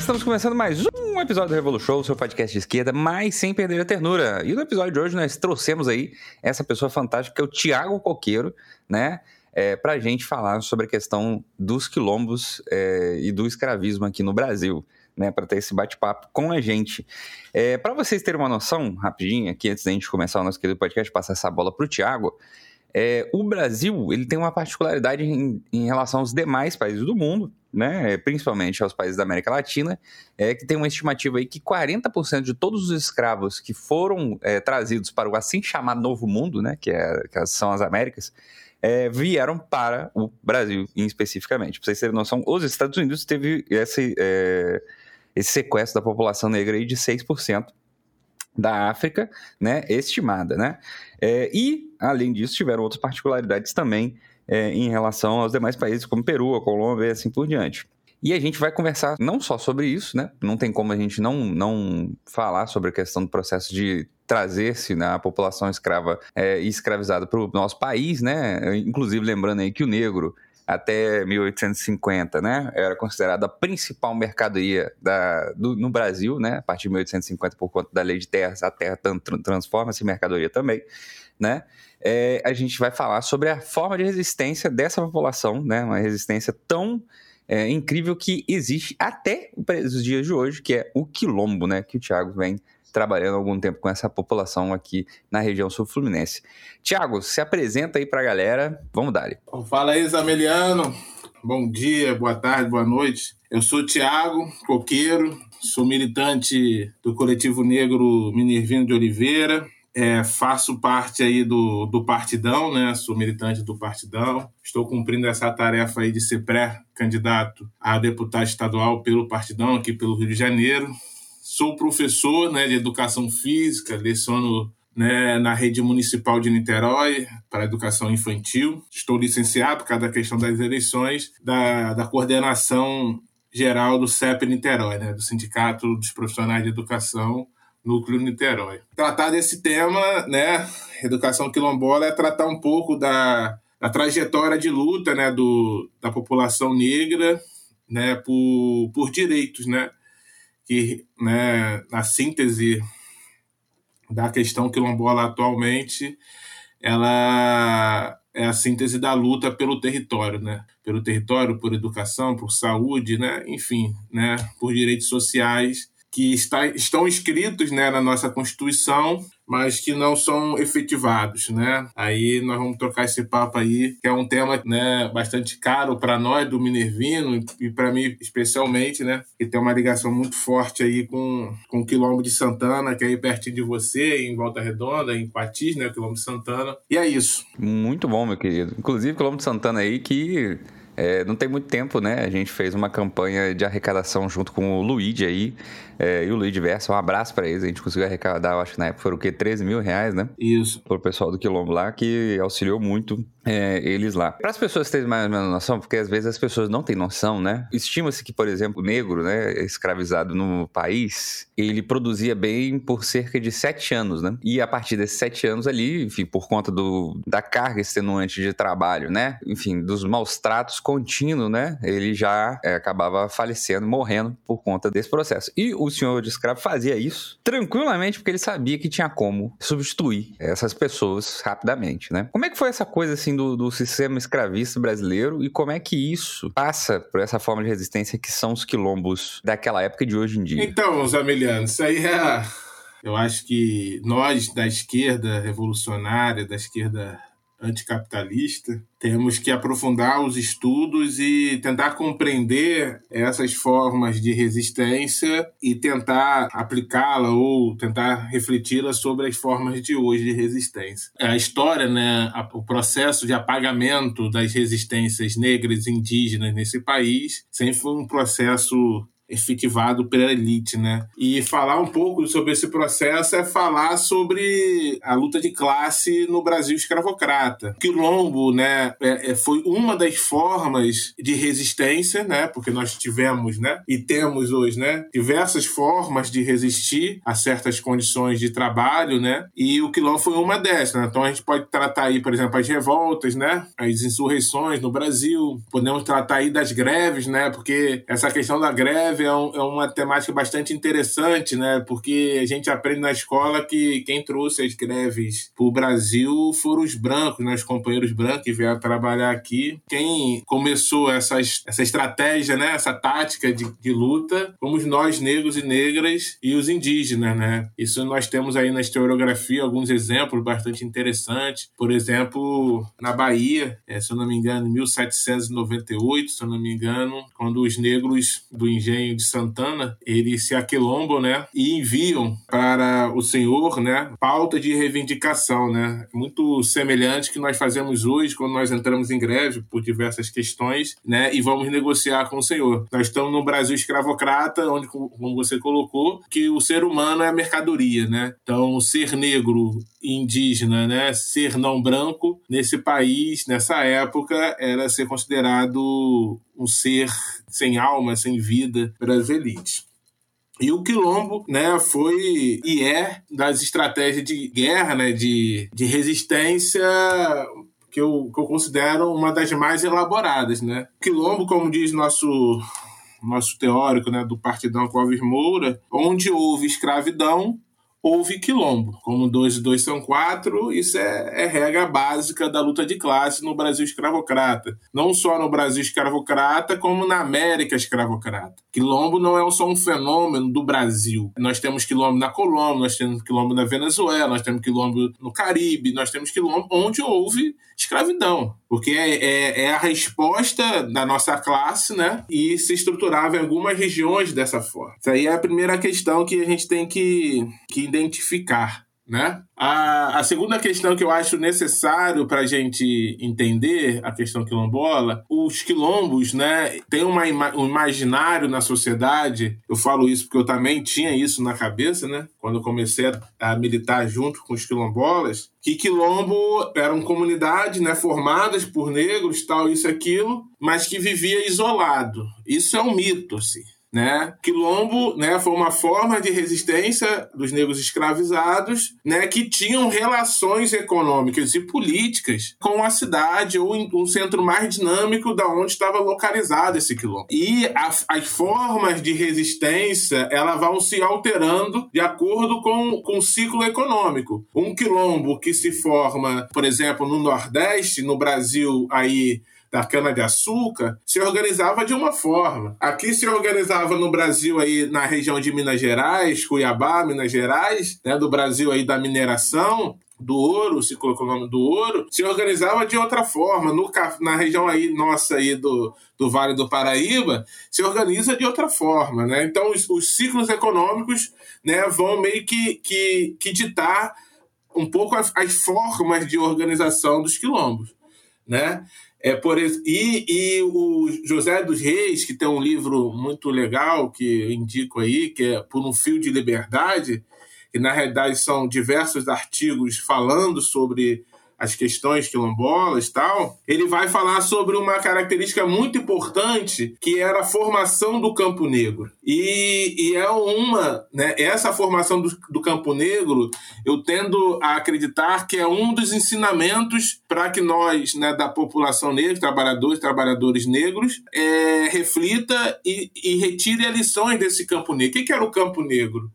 Estamos começando mais um episódio do Revolution, seu podcast de esquerda, mas sem perder a ternura. E no episódio de hoje nós trouxemos aí essa pessoa fantástica que é o Tiago Coqueiro, né? É, para a gente falar sobre a questão dos quilombos é, e do escravismo aqui no Brasil, né? Para ter esse bate-papo com a gente. É, para vocês terem uma noção, rapidinho, aqui antes da gente começar o nosso querido podcast, passar essa bola para o Tiago. É, o Brasil ele tem uma particularidade em, em, relação aos demais países do mundo, né, principalmente aos países da América Latina, é que tem uma estimativa aí que 40% de todos os escravos que foram é, trazidos para o assim chamado Novo Mundo, né, que, é, que são as Américas, é, vieram para o Brasil, especificamente. Para vocês terem noção, os Estados Unidos teve esse, é, esse sequestro da população negra aí de 6% da África, né, estimada, né? É, e, além disso, tiveram outras particularidades também é, em relação aos demais países, como Peru, a Colômbia e assim por diante. E a gente vai conversar não só sobre isso, né? Não tem como a gente não, não falar sobre a questão do processo de trazer-se né, a população escrava é, e escravizada para o nosso país, né? Inclusive lembrando aí que o negro até 1850, né, era considerada a principal mercadoria da, do, no Brasil, né, a partir de 1850 por conta da lei de terras, a terra transforma-se em mercadoria também, né, é, a gente vai falar sobre a forma de resistência dessa população, né, uma resistência tão é, incrível que existe até os dias de hoje, que é o quilombo, né, que o Thiago vem trabalhando há algum tempo com essa população aqui na região sul-fluminense. Tiago, se apresenta aí para a galera, vamos dar. Fala aí, Zameliano. Bom dia, boa tarde, boa noite. Eu sou Tiago Coqueiro, sou militante do coletivo negro Minervino de Oliveira, é, faço parte aí do, do Partidão, né? Sou militante do Partidão. Estou cumprindo essa tarefa aí de ser pré-candidato a deputado estadual pelo Partidão aqui pelo Rio de Janeiro. Sou professor né, de educação física, leciono né, na rede municipal de Niterói para educação infantil. Estou licenciado por causa da questão das eleições da, da coordenação geral do CEP Niterói, né, do Sindicato dos Profissionais de Educação Núcleo Niterói. Tratar desse tema, né, educação quilombola, é tratar um pouco da, da trajetória de luta né, do, da população negra né, por, por direitos, né? que, né, na síntese da questão quilombola atualmente, ela é a síntese da luta pelo território, né? Pelo território, por educação, por saúde, né? Enfim, né? Por direitos sociais que está, estão escritos né, na nossa Constituição, mas que não são efetivados, né? Aí nós vamos trocar esse papo aí, que é um tema né, bastante caro para nós do Minervino e para mim especialmente, né? Que tem uma ligação muito forte aí com, com o Quilombo de Santana, que é aí pertinho de você, em Volta Redonda, em Patis, né? O Quilombo de Santana. E é isso. Muito bom, meu querido. Inclusive, Quilombo de Santana aí que é, não tem muito tempo, né? A gente fez uma campanha de arrecadação junto com o Luigi aí, é, e o Luigi Versa. Um abraço para eles. A gente conseguiu arrecadar, eu acho que na época foram o quê? 13 mil reais, né? Isso. Pro pessoal do Quilombo lá, que auxiliou muito é, eles lá. Para as pessoas terem mais ou menos noção, porque às vezes as pessoas não têm noção, né? Estima-se que, por exemplo, o negro, né, escravizado no país, ele produzia bem por cerca de sete anos, né? E a partir desses sete anos ali, enfim, por conta do, da carga extenuante de trabalho, né? Enfim, dos maus tratos contínuos, né? Ele já é, acabava falecendo, morrendo por conta desse processo. E o senhor de escravo fazia isso tranquilamente porque ele sabia que tinha como substituir essas pessoas rapidamente, né? Como é que foi essa coisa assim do, do sistema escravista brasileiro e como é que isso passa por essa forma de resistência que são os quilombos daquela época e de hoje em dia? Então, Zameliano, isso aí é. Eu acho que nós da esquerda revolucionária, da esquerda anticapitalista, temos que aprofundar os estudos e tentar compreender essas formas de resistência e tentar aplicá-la ou tentar refleti-la sobre as formas de hoje de resistência. A história, né, o processo de apagamento das resistências negras e indígenas nesse país sempre foi um processo efetivado pela elite, né? E falar um pouco sobre esse processo é falar sobre a luta de classe no Brasil escravocrata. Quilombo, né, é, é, foi uma das formas de resistência, né? Porque nós tivemos, né, e temos hoje, né, diversas formas de resistir a certas condições de trabalho, né? E o quilombo foi uma dessas, né? Então a gente pode tratar aí, por exemplo, as revoltas, né? As insurreições no Brasil. Podemos tratar aí das greves, né? Porque essa questão da greve escreve é, um, é, uma temática bastante interessante, né? Porque a gente aprende na escola que quem trouxe as greves para o Brasil foram os brancos, né? Os companheiros brancos que vieram trabalhar aqui. Quem começou essas, essa estratégia, né? Essa tática de, de luta, fomos nós, negros e negras, e os indígenas, né? Isso nós temos aí na historiografia alguns exemplos bastante interessantes. Por exemplo, na Bahia, é, se eu não me engano, em 1798, se eu não me engano, quando os negros do engenho de Santana, eles se aquilombam, né, e enviam para o senhor, né, pauta de reivindicação, né, muito semelhante que nós fazemos hoje quando nós entramos em greve por diversas questões, né, e vamos negociar com o senhor. Nós estamos no Brasil escravocrata, onde, como você colocou, que o ser humano é mercadoria, né, então ser negro indígena, né, ser não branco nesse país, nessa época, era ser considerado um ser sem alma, sem vida pelas elites. E o quilombo, né, foi e é das estratégias de guerra, né, de, de resistência que eu, que eu considero uma das mais elaboradas, né. Quilombo, como diz nosso nosso teórico, né, do Partidão Clóvis Moura, onde houve escravidão, houve quilombo. Como dois e dois são quatro, isso é, é, regra básica da luta de classe no Brasil escravocrata. Não só no Brasil escravocrata, como na América escravocrata. Quilombo não é só um fenômeno do Brasil. Nós temos quilombo na Colômbia, nós temos quilombo na Venezuela, nós temos quilombo no Caribe, nós temos quilombo onde houve escravidão. Porque é, é, é a resposta da nossa classe, né? E se estruturava em algumas regiões dessa forma. Isso aí é a primeira questão que a gente tem que, que identificar. Né? A, a segunda questão que eu acho necessário para a gente entender a questão quilombola, os quilombos né, têm uma, um imaginário na sociedade, eu falo isso porque eu também tinha isso na cabeça, né, quando eu comecei a, a militar junto com os quilombolas, que quilombo eram comunidades né, formadas por negros, tal, isso aquilo, mas que vivia isolado. Isso é um mito, assim. Né? Quilombo né, foi uma forma de resistência dos negros escravizados né, que tinham relações econômicas e políticas com a cidade ou um centro mais dinâmico da onde estava localizado esse quilombo. E a, as formas de resistência elas vão se alterando de acordo com, com o ciclo econômico. Um quilombo que se forma, por exemplo, no Nordeste, no Brasil, aí da cana-de-açúcar se organizava de uma forma. Aqui se organizava no Brasil, aí na região de Minas Gerais, Cuiabá, Minas Gerais, né, do Brasil aí da mineração, do ouro, se colocou o nome do ouro, se organizava de outra forma. No, na região aí nossa aí do, do Vale do Paraíba, se organiza de outra forma. Né? Então, os, os ciclos econômicos né, vão meio que, que, que ditar um pouco as, as formas de organização dos quilombos. Né? É por e, e o José dos Reis, que tem um livro muito legal que indico aí, que é Por um Fio de Liberdade, que na realidade são diversos artigos falando sobre as questões quilombolas tal, ele vai falar sobre uma característica muito importante que era a formação do campo negro. E, e é uma, né, essa formação do, do campo negro, eu tendo a acreditar que é um dos ensinamentos para que nós, né, da população negra, trabalhadores trabalhadores negros, é, reflita e, e retire lições desse campo negro. O que, que era o campo negro?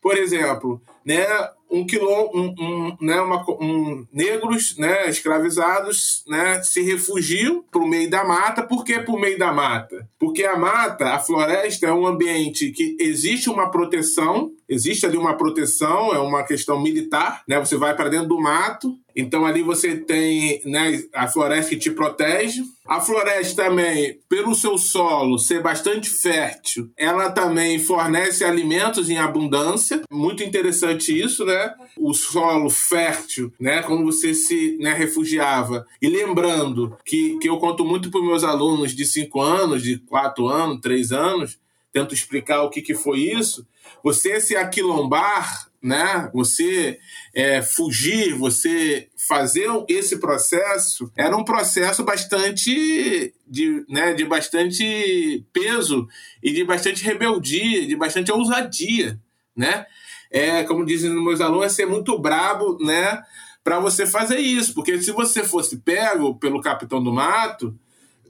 Por exemplo, né, um quilom, um, um, né, uma, um, negros né, escravizados né, se refugiam para o meio da mata. Por que para o meio da mata? Porque a mata, a floresta, é um ambiente que existe uma proteção, existe ali uma proteção, é uma questão militar. Né? Você vai para dentro do mato, então ali você tem né, a floresta que te protege. A floresta também, pelo seu solo ser bastante fértil, ela também fornece alimentos em abundância. Muito interessante isso, né? O solo fértil, né? Quando você se né, refugiava. E lembrando que, que eu conto muito para meus alunos de 5 anos, de 4 anos, 3 anos, tento explicar o que, que foi isso. Você se aquilombar, né? Você é, fugir, você fazer esse processo, era um processo bastante de, né, de bastante peso e de bastante rebeldia, de bastante ousadia, né? É, como dizem meus alunos, é ser muito brabo, né? Para você fazer isso. Porque se você fosse pego pelo capitão do mato,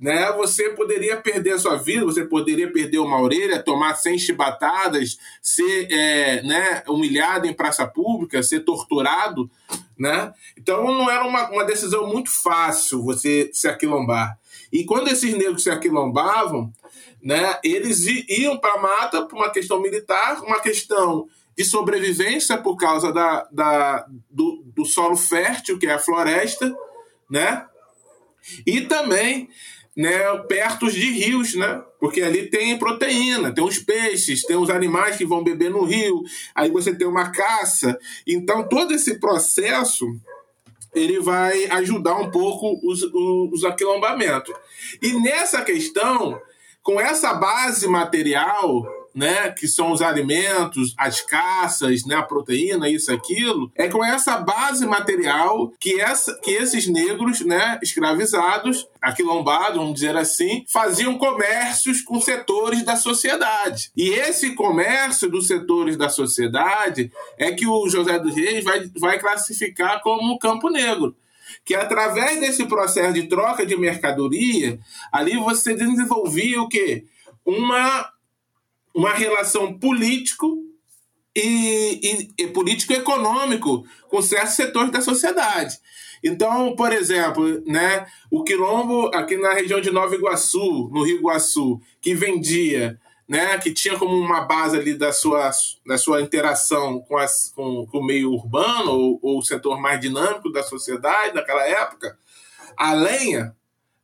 né, você poderia perder a sua vida, você poderia perder uma orelha, tomar 100 chibatadas, ser é, né, humilhado em praça pública, ser torturado. Né? Então não era uma, uma decisão muito fácil você se aquilombar. E quando esses negros se aquilombavam, né, eles iam para a mata por uma questão militar, uma questão de sobrevivência por causa da, da, do, do solo fértil, que é a floresta, né? E também né, perto de rios, né? Porque ali tem proteína, tem os peixes, tem os animais que vão beber no rio, aí você tem uma caça. Então, todo esse processo ele vai ajudar um pouco os, os aquilombamentos. E nessa questão, com essa base material, né, que são os alimentos, as caças, né, a proteína, isso, aquilo, é com essa base material que, essa, que esses negros, né, escravizados, aquilombados, vamos dizer assim, faziam comércios com setores da sociedade. E esse comércio dos setores da sociedade é que o José dos Reis vai, vai classificar como campo negro que através desse processo de troca de mercadoria, ali você desenvolvia o quê? Uma uma relação político e, e, e político-econômico com certos setores da sociedade. Então, por exemplo, né, o quilombo aqui na região de Nova Iguaçu, no Rio Iguaçu, que vendia, né, que tinha como uma base ali da sua, da sua interação com, as, com, com o meio urbano ou, ou o setor mais dinâmico da sociedade naquela época, a lenha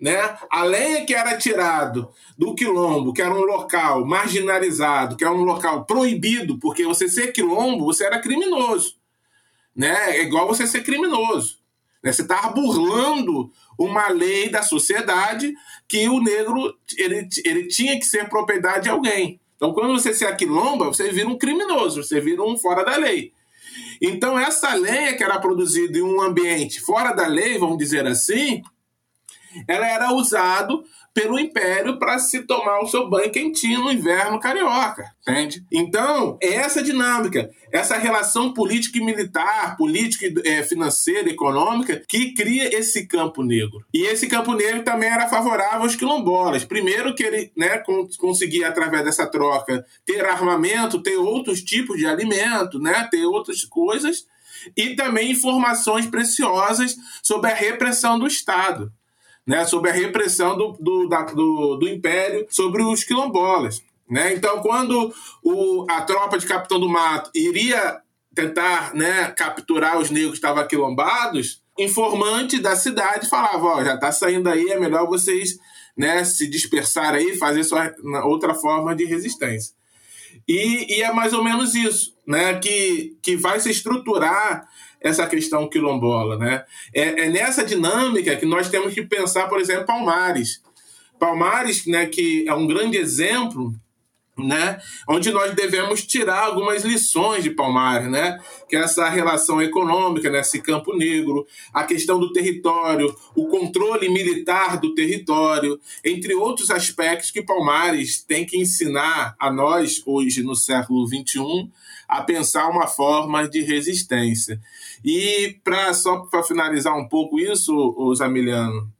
né? A lenha que era tirado do quilombo, que era um local marginalizado, que era um local proibido, porque você ser quilombo, você era criminoso. Né? É igual você ser criminoso. Né? Você estava burlando uma lei da sociedade que o negro ele, ele tinha que ser propriedade de alguém. Então, quando você se aquilomba, você vira um criminoso, você vira um fora da lei. Então, essa lenha que era produzida em um ambiente fora da lei, vamos dizer assim, ela era usado pelo Império para se tomar o seu banho quentinho no inverno carioca, entende? Então, é essa dinâmica, essa relação política e militar, política e é, financeira, econômica, que cria esse campo negro. E esse campo negro também era favorável aos quilombolas. Primeiro que ele né, conseguia, através dessa troca, ter armamento, ter outros tipos de alimento, né, ter outras coisas, e também informações preciosas sobre a repressão do Estado né, sobre a repressão do, do, da, do, do Império sobre os quilombolas. Né? Então, quando o, a tropa de Capitão do Mato iria tentar né, capturar os negros que estavam aquilombados, informante da cidade falava: Ó, já está saindo aí, é melhor vocês né, se dispersar aí, fazer sua outra forma de resistência. E, e, é mais ou menos isso, né, que, que vai se estruturar essa questão quilombola. Né? É, é nessa dinâmica que nós temos que pensar, por exemplo, Palmares. Palmares, né, que é um grande exemplo né? Onde nós devemos tirar algumas lições de Palmares, né? Que é essa relação econômica, nesse né? campo negro, a questão do território, o controle militar do território, entre outros aspectos que Palmares tem que ensinar a nós hoje no século XXI a pensar uma forma de resistência. E para só para finalizar um pouco isso, Zamiliano,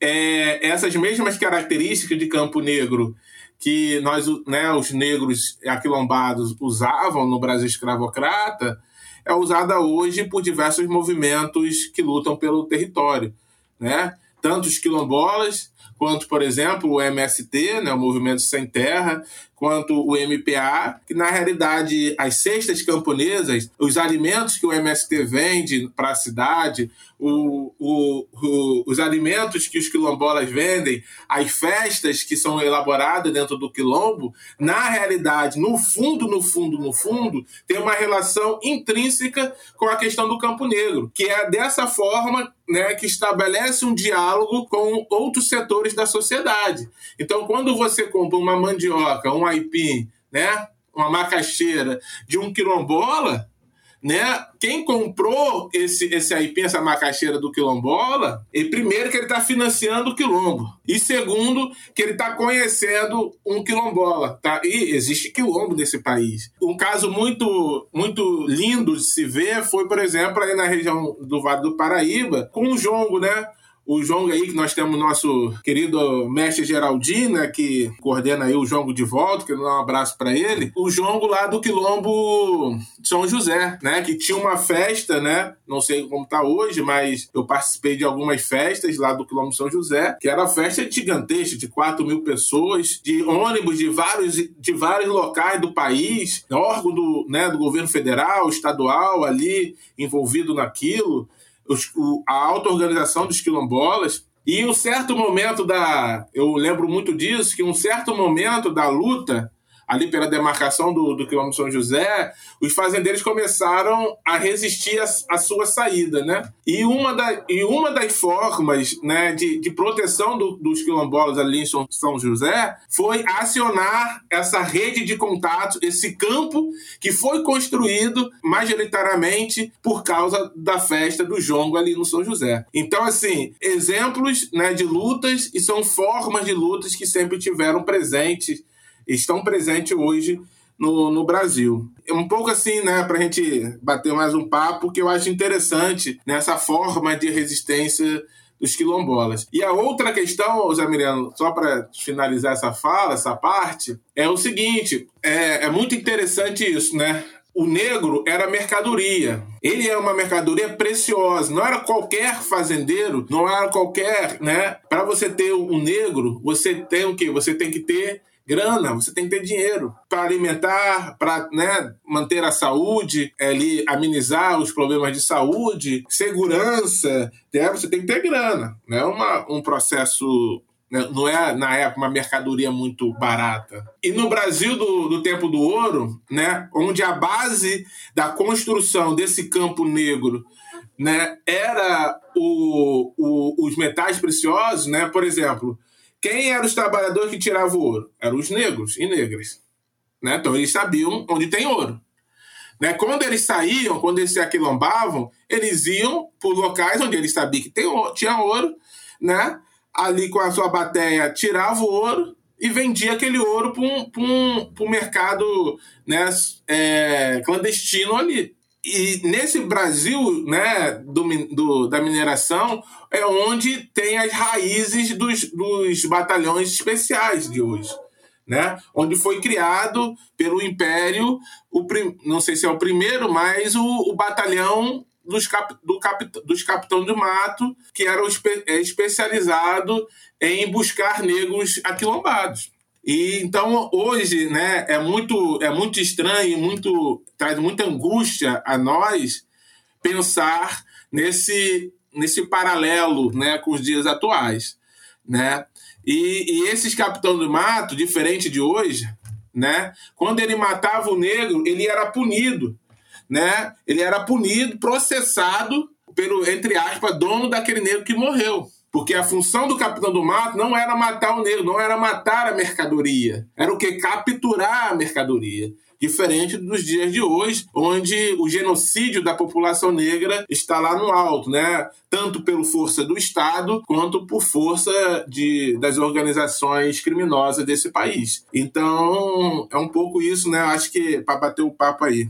é, essas mesmas características de Campo Negro que nós, né, os negros aquilombados usavam no Brasil escravocrata, é usada hoje por diversos movimentos que lutam pelo território, né? Tanto os quilombolas quanto, por exemplo, o MST, né, o Movimento Sem Terra, quanto o MPA, que na realidade as cestas camponesas, os alimentos que o MST vende para a cidade, o, o, o, os alimentos que os quilombolas vendem, as festas que são elaboradas dentro do quilombo, na realidade, no fundo, no fundo, no fundo, tem uma relação intrínseca com a questão do Campo Negro, que é dessa forma né, que estabelece um diálogo com outros setores da sociedade. Então, quando você compra uma mandioca, um aipim, né, uma macaxeira de um quilombola, né? Quem comprou esse, esse aipim, essa macaxeira do quilombola, e primeiro que ele está financiando o quilombo. E segundo, que ele está conhecendo um quilombola. Tá? E existe quilombo nesse país. Um caso muito, muito lindo de se ver foi, por exemplo, aí na região do Vale do Paraíba, com o jongo, né? O João aí, que nós temos nosso querido mestre Geraldino, né, que coordena aí o João de volta, que dar um abraço para ele. O João lá do Quilombo São José, né, que tinha uma festa, né, não sei como tá hoje, mas eu participei de algumas festas lá do Quilombo São José, que era festa gigantesca, de 4 mil pessoas, de ônibus de vários, de vários locais do país, órgão do, né, do governo federal, estadual ali envolvido naquilo os, o, a auto-organização dos quilombolas. E um certo momento da. Eu lembro muito disso, que um certo momento da luta ali pela demarcação do, do quilômetro São José, os fazendeiros começaram a resistir à sua saída, né? E uma, da, e uma das formas né, de, de proteção do, dos quilombolas ali em São José foi acionar essa rede de contatos, esse campo que foi construído majoritariamente por causa da festa do jongo ali no São José. Então, assim, exemplos né, de lutas e são formas de lutas que sempre tiveram presentes estão presentes hoje no, no Brasil. É um pouco assim, né, para a gente bater mais um papo, que eu acho interessante nessa forma de resistência dos quilombolas. E a outra questão, Zé Miriano, só para finalizar essa fala, essa parte, é o seguinte: é, é muito interessante isso, né? o negro era mercadoria. Ele é uma mercadoria preciosa. Não era qualquer fazendeiro, não era qualquer, né? Para você ter um negro, você tem o quê? Você tem que ter grana, você tem que ter dinheiro para alimentar, para né, manter a saúde, é, ali, amenizar os problemas de saúde, segurança, né, você tem que ter grana. É uma, um processo né, não é na época uma mercadoria muito barata. E no Brasil do, do tempo do ouro, né, onde a base da construção desse campo negro né, era o, o, os metais preciosos, né, por exemplo, quem eram os trabalhadores que tiravam o ouro? Eram os negros e negras. Né? Então eles sabiam onde tem ouro. Né? Quando eles saíam, quando eles se aquilombavam, eles iam por locais onde eles sabiam que tem, tinha ouro, né? ali com a sua bateia tirava o ouro e vendia aquele ouro para um, um, um mercado né, é, clandestino ali. E nesse Brasil né, do, do, da mineração é onde tem as raízes dos, dos batalhões especiais de hoje. Né? Onde foi criado pelo Império, o, não sei se é o primeiro, mas o, o batalhão dos, cap, do cap, dos capitães do mato, que era espe, é, especializado em buscar negros aquilombados. E então hoje, né, é muito é muito estranho, muito traz muita angústia a nós pensar nesse nesse paralelo, né, com os dias atuais, né? E, e esses capitão do mato, diferente de hoje, né? Quando ele matava o negro, ele era punido, né? Ele era punido, processado pelo entre aspas dono daquele negro que morreu. Porque a função do capitão do mato não era matar o negro, não era matar a mercadoria. Era o que? Capturar a mercadoria. Diferente dos dias de hoje, onde o genocídio da população negra está lá no alto, né? Tanto pela força do Estado quanto por força de, das organizações criminosas desse país. Então, é um pouco isso, né? Acho que para bater o papo aí.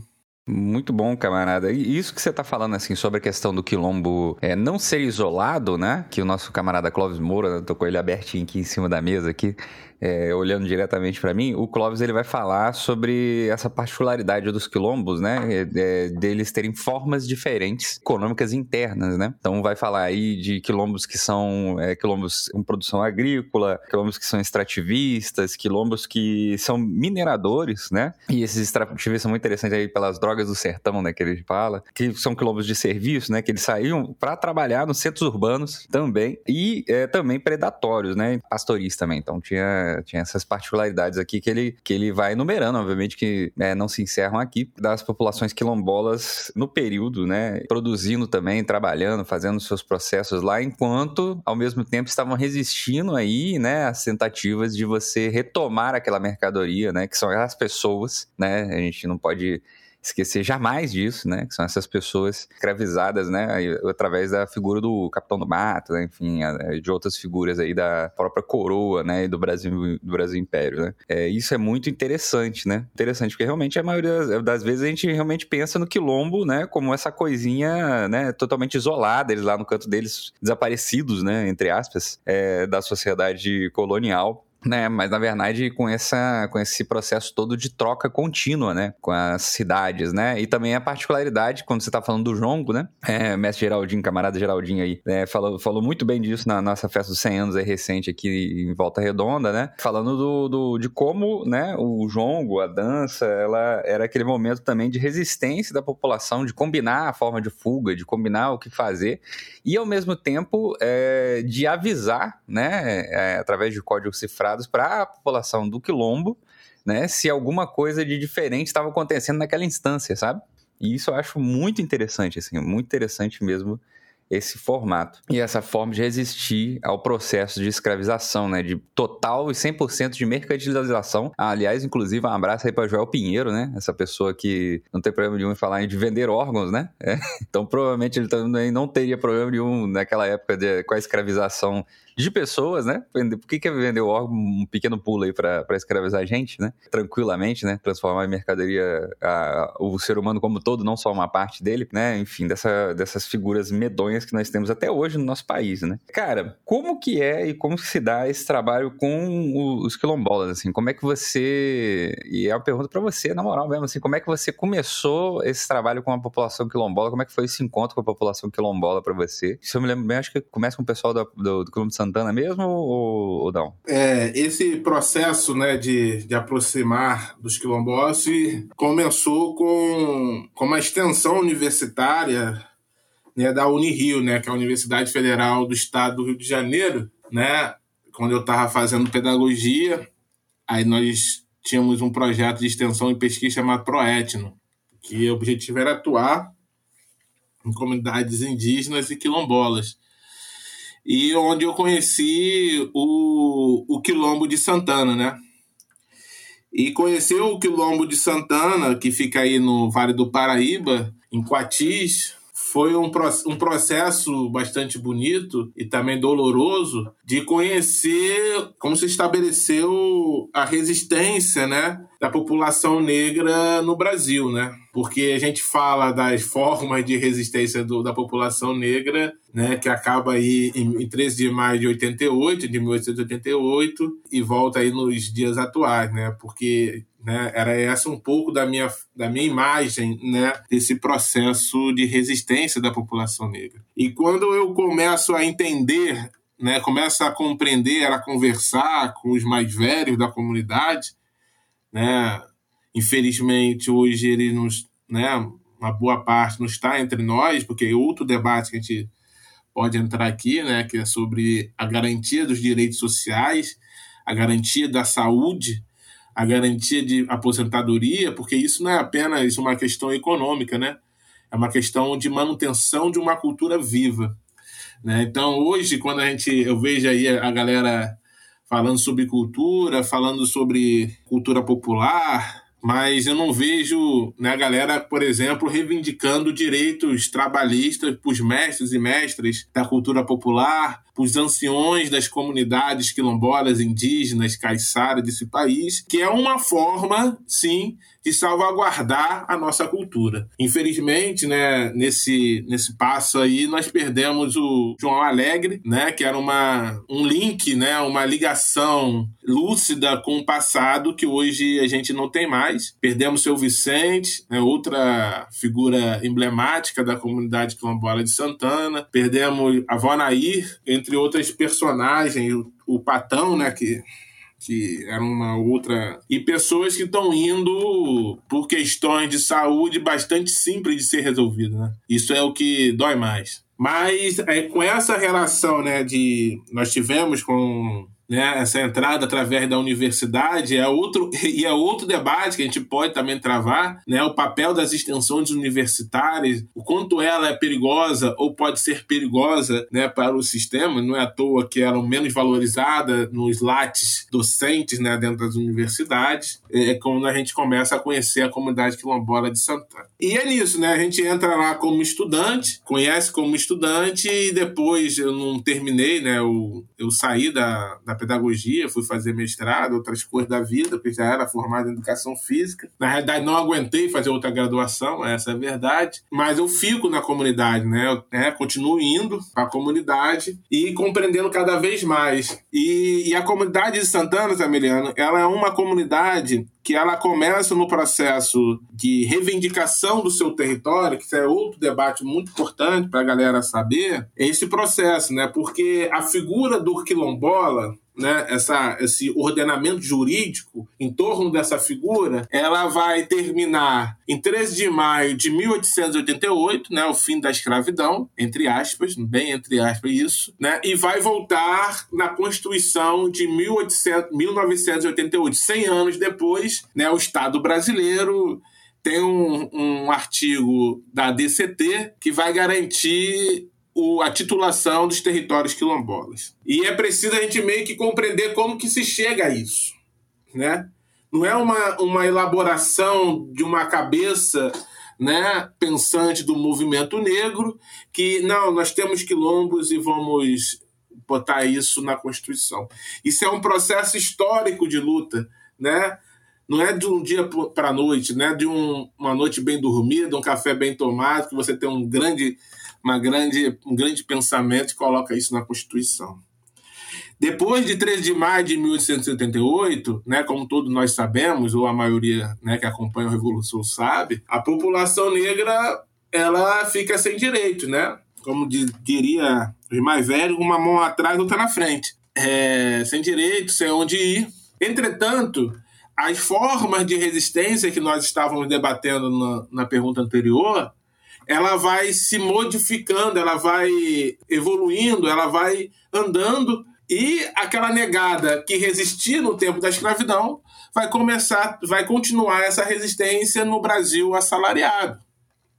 Muito bom, camarada. E isso que você está falando, assim, sobre a questão do quilombo é, não ser isolado, né? Que o nosso camarada Clóvis Moura, com ele abertinho aqui em cima da mesa aqui, é, olhando diretamente para mim, o Clóvis ele vai falar sobre essa particularidade dos quilombos, né? É, é, deles terem formas diferentes econômicas internas, né? Então vai falar aí de quilombos que são é, quilombos com produção agrícola, quilombos que são extrativistas, quilombos que são mineradores, né? E esses extrativistas são muito interessantes aí pelas drogas do sertão, né? Que ele fala, que são quilombos de serviço, né? Que eles saíam para trabalhar nos centros urbanos também e é, também predatórios, né? Pastoris também. Então tinha tinha essas particularidades aqui que ele, que ele vai enumerando, obviamente que né, não se encerram aqui, das populações quilombolas no período, né, produzindo também, trabalhando, fazendo seus processos lá, enquanto ao mesmo tempo estavam resistindo aí, né, às tentativas de você retomar aquela mercadoria, né, que são as pessoas, né, a gente não pode esquecer jamais disso, né? Que são essas pessoas escravizadas, né? Através da figura do Capitão do Mato, né? enfim, de outras figuras aí da própria coroa, né? E do Brasil, do Brasil Império, né? É, isso é muito interessante, né? Interessante, porque realmente a maioria das vezes a gente realmente pensa no quilombo, né? Como essa coisinha, né? Totalmente isolada, eles lá no canto deles, desaparecidos, né? Entre aspas, é, da sociedade colonial né, mas na verdade com, essa, com esse processo todo de troca contínua, né, com as cidades, né, e também a particularidade, quando você está falando do jongo, né, é, mestre Geraldinho, camarada Geraldinho aí, né, falou, falou muito bem disso na nossa festa dos 100 anos aí, recente aqui em Volta Redonda, né, falando do, do, de como, né, o jongo, a dança, ela era aquele momento também de resistência da população, de combinar a forma de fuga, de combinar o que fazer, e ao mesmo tempo é, de avisar, né, é, através de código cifrado, para a população do Quilombo, né, se alguma coisa de diferente estava acontecendo naquela instância, sabe? E isso eu acho muito interessante, assim, muito interessante mesmo esse formato e essa forma de resistir ao processo de escravização, né, de total e 100% de mercantilização. Ah, aliás, inclusive, um abraço aí para Joel Pinheiro, né, essa pessoa que não tem problema nenhum em falar de vender órgãos, né? É. Então, provavelmente ele também não teria problema nenhum naquela época de, com a escravização de pessoas, né? Por que, que vender o órgão, um pequeno pulo aí para escravizar a gente, né? Tranquilamente, né? Transformar em mercadoria a, o ser humano como todo, não só uma parte dele, né? Enfim, dessa, dessas figuras medonhas que nós temos até hoje no nosso país, né? Cara, como que é e como que se dá esse trabalho com os quilombolas, assim? Como é que você... E é uma pergunta para você, na moral mesmo, assim, como é que você começou esse trabalho com a população quilombola? Como é que foi esse encontro com a população quilombola para você? Se eu me lembro bem, acho que começa com o pessoal do, do, do Clube de mesmo ou, ou não? É, esse processo né, de, de aproximar dos quilombolas começou com, com uma extensão universitária né, da Unirio, né, que é a Universidade Federal do Estado do Rio de Janeiro, né, quando eu estava fazendo pedagogia, aí nós tínhamos um projeto de extensão e pesquisa chamado Proetno, que o objetivo era atuar em comunidades indígenas e quilombolas e onde eu conheci o, o Quilombo de Santana, né? E conhecer o Quilombo de Santana, que fica aí no Vale do Paraíba, em Coatis, foi um, um processo bastante bonito e também doloroso de conhecer como se estabeleceu a resistência né, da população negra no Brasil. Né? Porque a gente fala das formas de resistência do, da população negra, né, que acaba aí em, em 13 de maio de 88, de 1888, e volta aí nos dias atuais, né? Porque né? Era essa um pouco da minha, da minha imagem né? desse processo de resistência da população negra. E quando eu começo a entender, né? começo a compreender, a conversar com os mais velhos da comunidade, né? infelizmente hoje ele nos, né? uma boa parte não está entre nós, porque é outro debate que a gente pode entrar aqui, né? que é sobre a garantia dos direitos sociais, a garantia da saúde, a garantia de aposentadoria, porque isso não é apenas uma questão econômica, né? É uma questão de manutenção de uma cultura viva. Né? Então, hoje, quando a gente, eu vejo aí a galera falando sobre cultura, falando sobre cultura popular, mas eu não vejo né, a galera, por exemplo, reivindicando direitos trabalhistas para os mestres e mestras da cultura popular, os anciões das comunidades quilombolas, indígenas, caiçara desse país, que é uma forma, sim, de salvaguardar a nossa cultura. Infelizmente, né, nesse, nesse passo aí, nós perdemos o João Alegre, né, que era uma, um link, né, uma ligação lúcida com o passado que hoje a gente não tem mais. Perdemos seu Vicente, né, outra figura emblemática da comunidade quilombola de Santana. Perdemos a Vonair, entre outras personagens, o, o Patão, né, que que era uma outra. E pessoas que estão indo por questões de saúde bastante simples de ser resolvido, né? Isso é o que dói mais. Mas é, com essa relação, né, de nós tivemos com né, essa entrada através da universidade é outro e é outro debate que a gente pode também travar, né, o papel das extensões universitárias, o quanto ela é perigosa ou pode ser perigosa, né, para o sistema, não é à toa que ela é menos valorizada nos lates docentes, né, dentro das universidades, é quando a gente começa a conhecer a comunidade quilombola de Santana. E é nisso, né, a gente entra lá como estudante, conhece como estudante e depois eu não terminei, né, eu, eu saí da, da pedagogia, fui fazer mestrado, outras coisas da vida, porque já era formado em educação física. Na realidade, não aguentei fazer outra graduação, essa é a verdade, mas eu fico na comunidade, né? Eu né, continuo indo para a comunidade e compreendendo cada vez mais. E, e a comunidade de Santana, Zamiliano, ela é uma comunidade que ela começa no processo de reivindicação do seu território, que é outro debate muito importante para a galera saber, esse processo, né? Porque a figura do quilombola, né, essa, esse ordenamento jurídico em torno dessa figura, ela vai terminar em 13 de maio de 1888, né, o fim da escravidão, entre aspas, bem entre aspas isso, né, e vai voltar na Constituição de 1800, 1988, 100 anos depois, né, o Estado brasileiro tem um, um artigo da DCT que vai garantir o, a titulação dos territórios quilombolas. E é preciso a gente meio que compreender como que se chega a isso, né? Não é uma, uma elaboração de uma cabeça né, pensante do movimento negro que, não, nós temos quilombos e vamos botar isso na Constituição. Isso é um processo histórico de luta, né? Não é de um dia para a noite, né? De um, uma noite bem dormida, um café bem tomado, que você tem um grande uma grande, um grande pensamento e coloca isso na Constituição. Depois de 13 de maio de 1878, né, como todos nós sabemos, ou a maioria né, que acompanha a Revolução sabe, a população negra ela fica sem direito, né? Como diria os mais velhos, uma mão atrás, outra na frente. É, sem direito, sem onde ir. Entretanto, as formas de resistência que nós estávamos debatendo na, na pergunta anterior, ela vai se modificando, ela vai evoluindo, ela vai andando e aquela negada que resistia no tempo da escravidão vai começar, vai continuar essa resistência no Brasil assalariado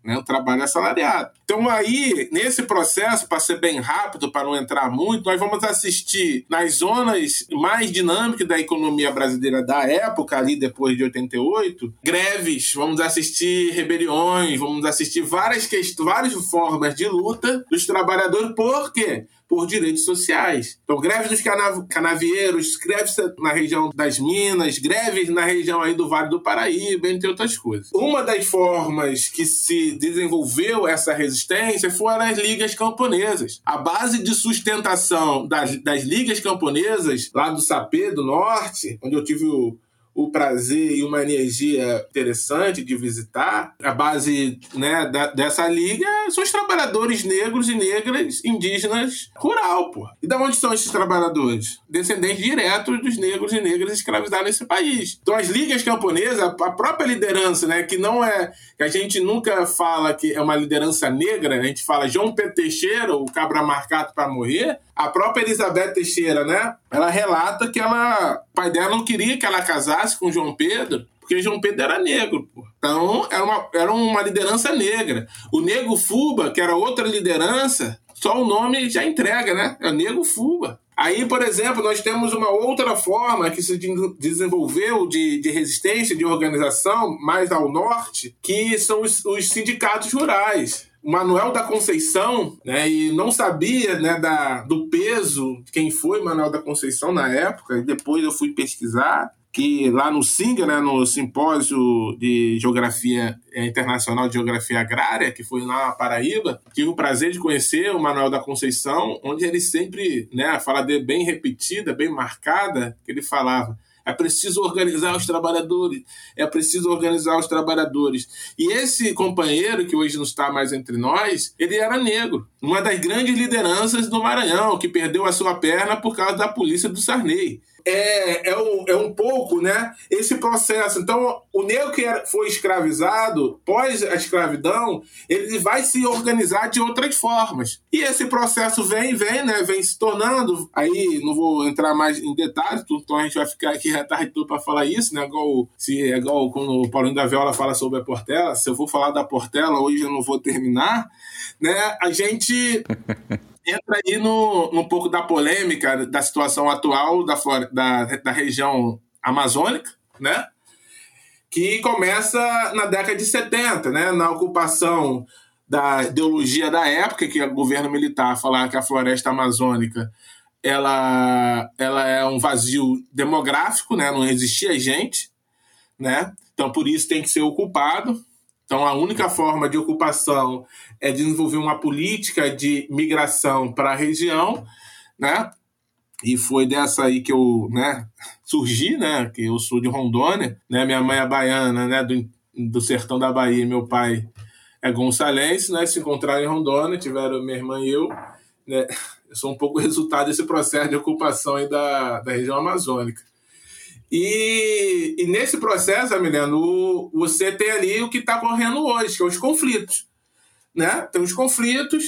né, o trabalho assalariado. Então, aí, nesse processo, para ser bem rápido, para não entrar muito, nós vamos assistir nas zonas mais dinâmicas da economia brasileira da época, ali depois de 88, greves, vamos assistir rebeliões, vamos assistir várias, várias formas de luta dos trabalhadores. Por quê? Por direitos sociais. Então, greves dos canavieiros, greves na região das Minas, greves na região aí do Vale do Paraíba, entre outras coisas. Uma das formas que se desenvolveu essa resistência foram as ligas camponesas. A base de sustentação das, das ligas camponesas, lá do Sapê, do Norte, onde eu tive o o prazer e uma energia interessante de visitar. A base né, da, dessa liga são os trabalhadores negros e negras indígenas rural, pô. E de onde são esses trabalhadores? Descendentes diretos dos negros e negras escravizados nesse país. Então as ligas camponesas, a própria liderança, né, que não é que a gente nunca fala que é uma liderança negra, a gente fala João Pedro Teixeira, o cabra marcado para morrer, a própria Elizabeth Teixeira, né? Ela relata que ela, o pai dela não queria que ela casasse com João Pedro, porque João Pedro era negro. Pô. Então, era uma, era uma liderança negra. O Nego Fuba, que era outra liderança, só o nome já entrega, né? É o Fuba. Aí, por exemplo, nós temos uma outra forma que se desenvolveu de, de resistência, de organização mais ao norte, que são os, os sindicatos rurais. Manuel da Conceição, né, e não sabia né, da, do peso de quem foi Manuel da Conceição na época, e depois eu fui pesquisar, que lá no SINGA, né, no Simpósio de Geografia eh, Internacional de Geografia Agrária, que foi lá na Paraíba, tive o prazer de conhecer o Manuel da Conceição, onde ele sempre, né, a fala dele bem repetida, bem marcada, que ele falava é preciso organizar os trabalhadores. É preciso organizar os trabalhadores. E esse companheiro, que hoje não está mais entre nós, ele era negro. Uma das grandes lideranças do Maranhão, que perdeu a sua perna por causa da polícia do Sarney. É, é, um, é um pouco né, esse processo. Então, o negro que foi escravizado, pós a escravidão, ele vai se organizar de outras formas. E esse processo vem, vem, né, vem se tornando. Aí não vou entrar mais em detalhes, então a gente vai ficar aqui a tarde toda para falar isso, né? Igual, se, é igual quando o Paulinho da Viola fala sobre a Portela. Se eu vou falar da Portela, hoje eu não vou terminar. Né? A gente entra aí no, no pouco da polêmica da situação atual da, da, da região amazônica, né? que começa na década de 70, né? na ocupação da ideologia da época, que é o governo militar falar que a floresta amazônica ela, ela é um vazio demográfico, né? não existia gente, né? então por isso tem que ser ocupado. Então, a única forma de ocupação é desenvolver uma política de migração para a região, né? E foi dessa aí que eu, né, surgi, né? Que eu sou de Rondônia, né? Minha mãe é baiana, né? Do, do sertão da Bahia. Meu pai é gonçalense, né? Se encontraram em Rondônia, tiveram minha irmã e eu, né? Eu sou um pouco resultado desse processo de ocupação aí da, da região amazônica. E, e nesse processo, Emiliano, você tem ali o que está correndo hoje, que é os conflitos. Né? Tem os conflitos,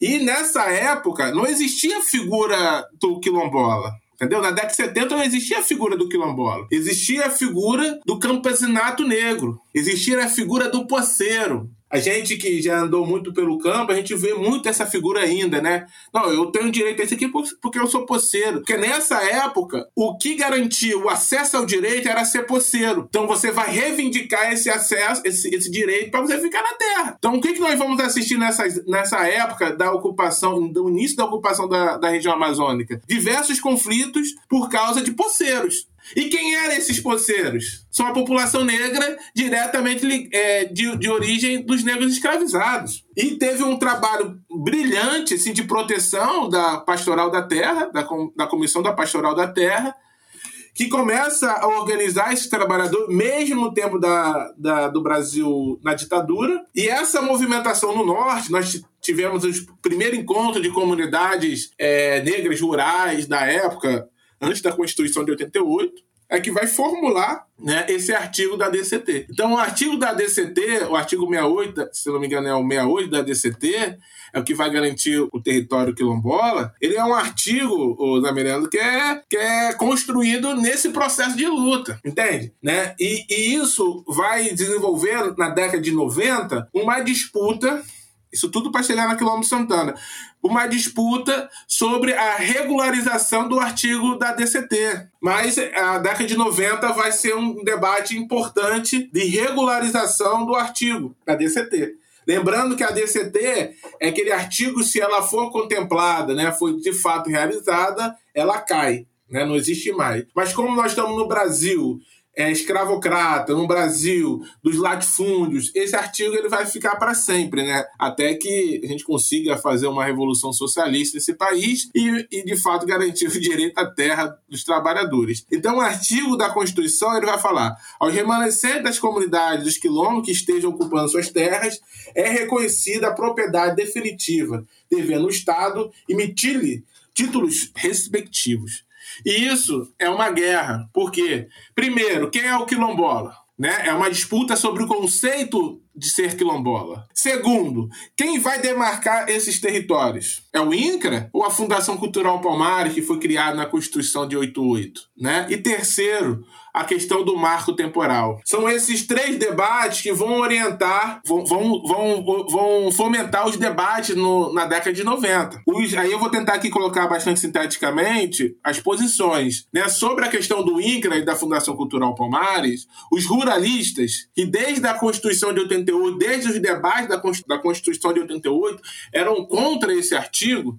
e nessa época não existia figura do quilombola. Entendeu? Na década de 70 não existia a figura do quilombola. Existia a figura do campesinato negro. Existia a figura do poceiro. A gente que já andou muito pelo campo, a gente vê muito essa figura ainda, né? Não, eu tenho direito a isso aqui porque eu sou poceiro. Porque nessa época, o que garantia o acesso ao direito era ser poceiro. Então você vai reivindicar esse acesso, esse, esse direito para você ficar na terra. Então o que, que nós vamos assistir nessa, nessa época da ocupação, do início da ocupação da, da região amazônica? Diversos conflitos por causa de poceiros. E quem eram esses poceiros? São a população negra diretamente é, de, de origem dos negros escravizados. E teve um trabalho brilhante assim, de proteção da Pastoral da Terra, da, da Comissão da Pastoral da Terra, que começa a organizar esses trabalhadores, mesmo no tempo da, da, do Brasil na ditadura. E essa movimentação no norte, nós tivemos o primeiro encontro de comunidades é, negras rurais da época, antes da Constituição de 88, é que vai formular né, esse artigo da DCT. Então, o artigo da DCT, o artigo 68, se não me engano é o 68 da DCT, é o que vai garantir o território quilombola, ele é um artigo, o Zamirando, que é, que é construído nesse processo de luta, entende? Né? E, e isso vai desenvolver, na década de 90, uma disputa isso tudo para chegar na quilômetro Santana. Uma disputa sobre a regularização do artigo da DCT. Mas a década de 90 vai ser um debate importante de regularização do artigo da DCT. Lembrando que a DCT é aquele artigo, se ela for contemplada, né, foi de fato realizada, ela cai, né, não existe mais. Mas como nós estamos no Brasil é, escravocrata no Brasil, dos latifúndios, esse artigo ele vai ficar para sempre, né? Até que a gente consiga fazer uma revolução socialista nesse país e, e, de fato garantir o direito à terra dos trabalhadores. Então, o artigo da Constituição ele vai falar aos remanescentes das comunidades dos quilombos que estejam ocupando suas terras é reconhecida a propriedade definitiva, devendo o Estado emitir-lhe títulos respectivos. E isso é uma guerra. Por quê? Primeiro, quem é o quilombola? Né? É uma disputa sobre o conceito de ser quilombola. Segundo, quem vai demarcar esses territórios? É o INCRA ou a Fundação Cultural Palmares, que foi criada na Constituição de 88? Né? E terceiro, a questão do marco temporal. São esses três debates que vão orientar, vão, vão, vão, vão fomentar os debates no, na década de 90. Os, aí eu vou tentar aqui colocar bastante sinteticamente as posições. Né? Sobre a questão do INCRA e da Fundação Cultural Palmares, os ruralistas, que desde a Constituição de 88, desde os debates da, da Constituição de 88, eram contra esse artigo,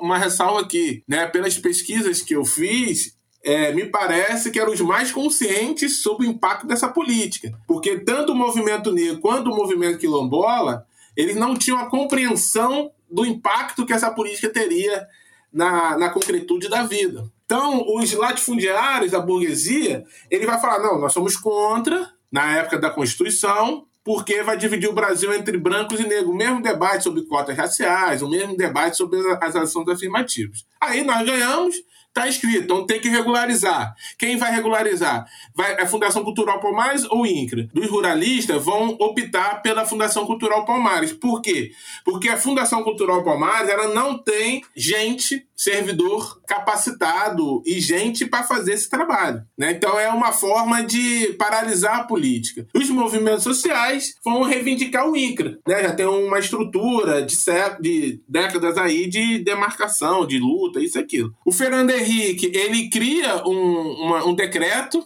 uma ressalva aqui, né? pelas pesquisas que eu fiz, é, me parece que eram os mais conscientes sobre o impacto dessa política. Porque tanto o movimento negro quanto o movimento quilombola, eles não tinham a compreensão do impacto que essa política teria na, na concretude da vida. Então, os latifundiários, a burguesia, ele vai falar, não, nós somos contra, na época da Constituição, porque vai dividir o Brasil entre brancos e negros. O mesmo debate sobre cotas raciais, o mesmo debate sobre as ações afirmativas. Aí nós ganhamos, Está escrito, então tem que regularizar. Quem vai regularizar? Vai a Fundação Cultural Palmares ou o INCRA? Dos ruralistas vão optar pela Fundação Cultural Palmares. Por quê? Porque a Fundação Cultural Palmares ela não tem gente, servidor capacitado e gente para fazer esse trabalho. Né? Então é uma forma de paralisar a política. Os movimentos sociais vão reivindicar o INCRA. Né? Já tem uma estrutura de, de décadas aí de demarcação, de luta, isso e aquilo. O Fernando Henrique, ele cria um, uma, um decreto,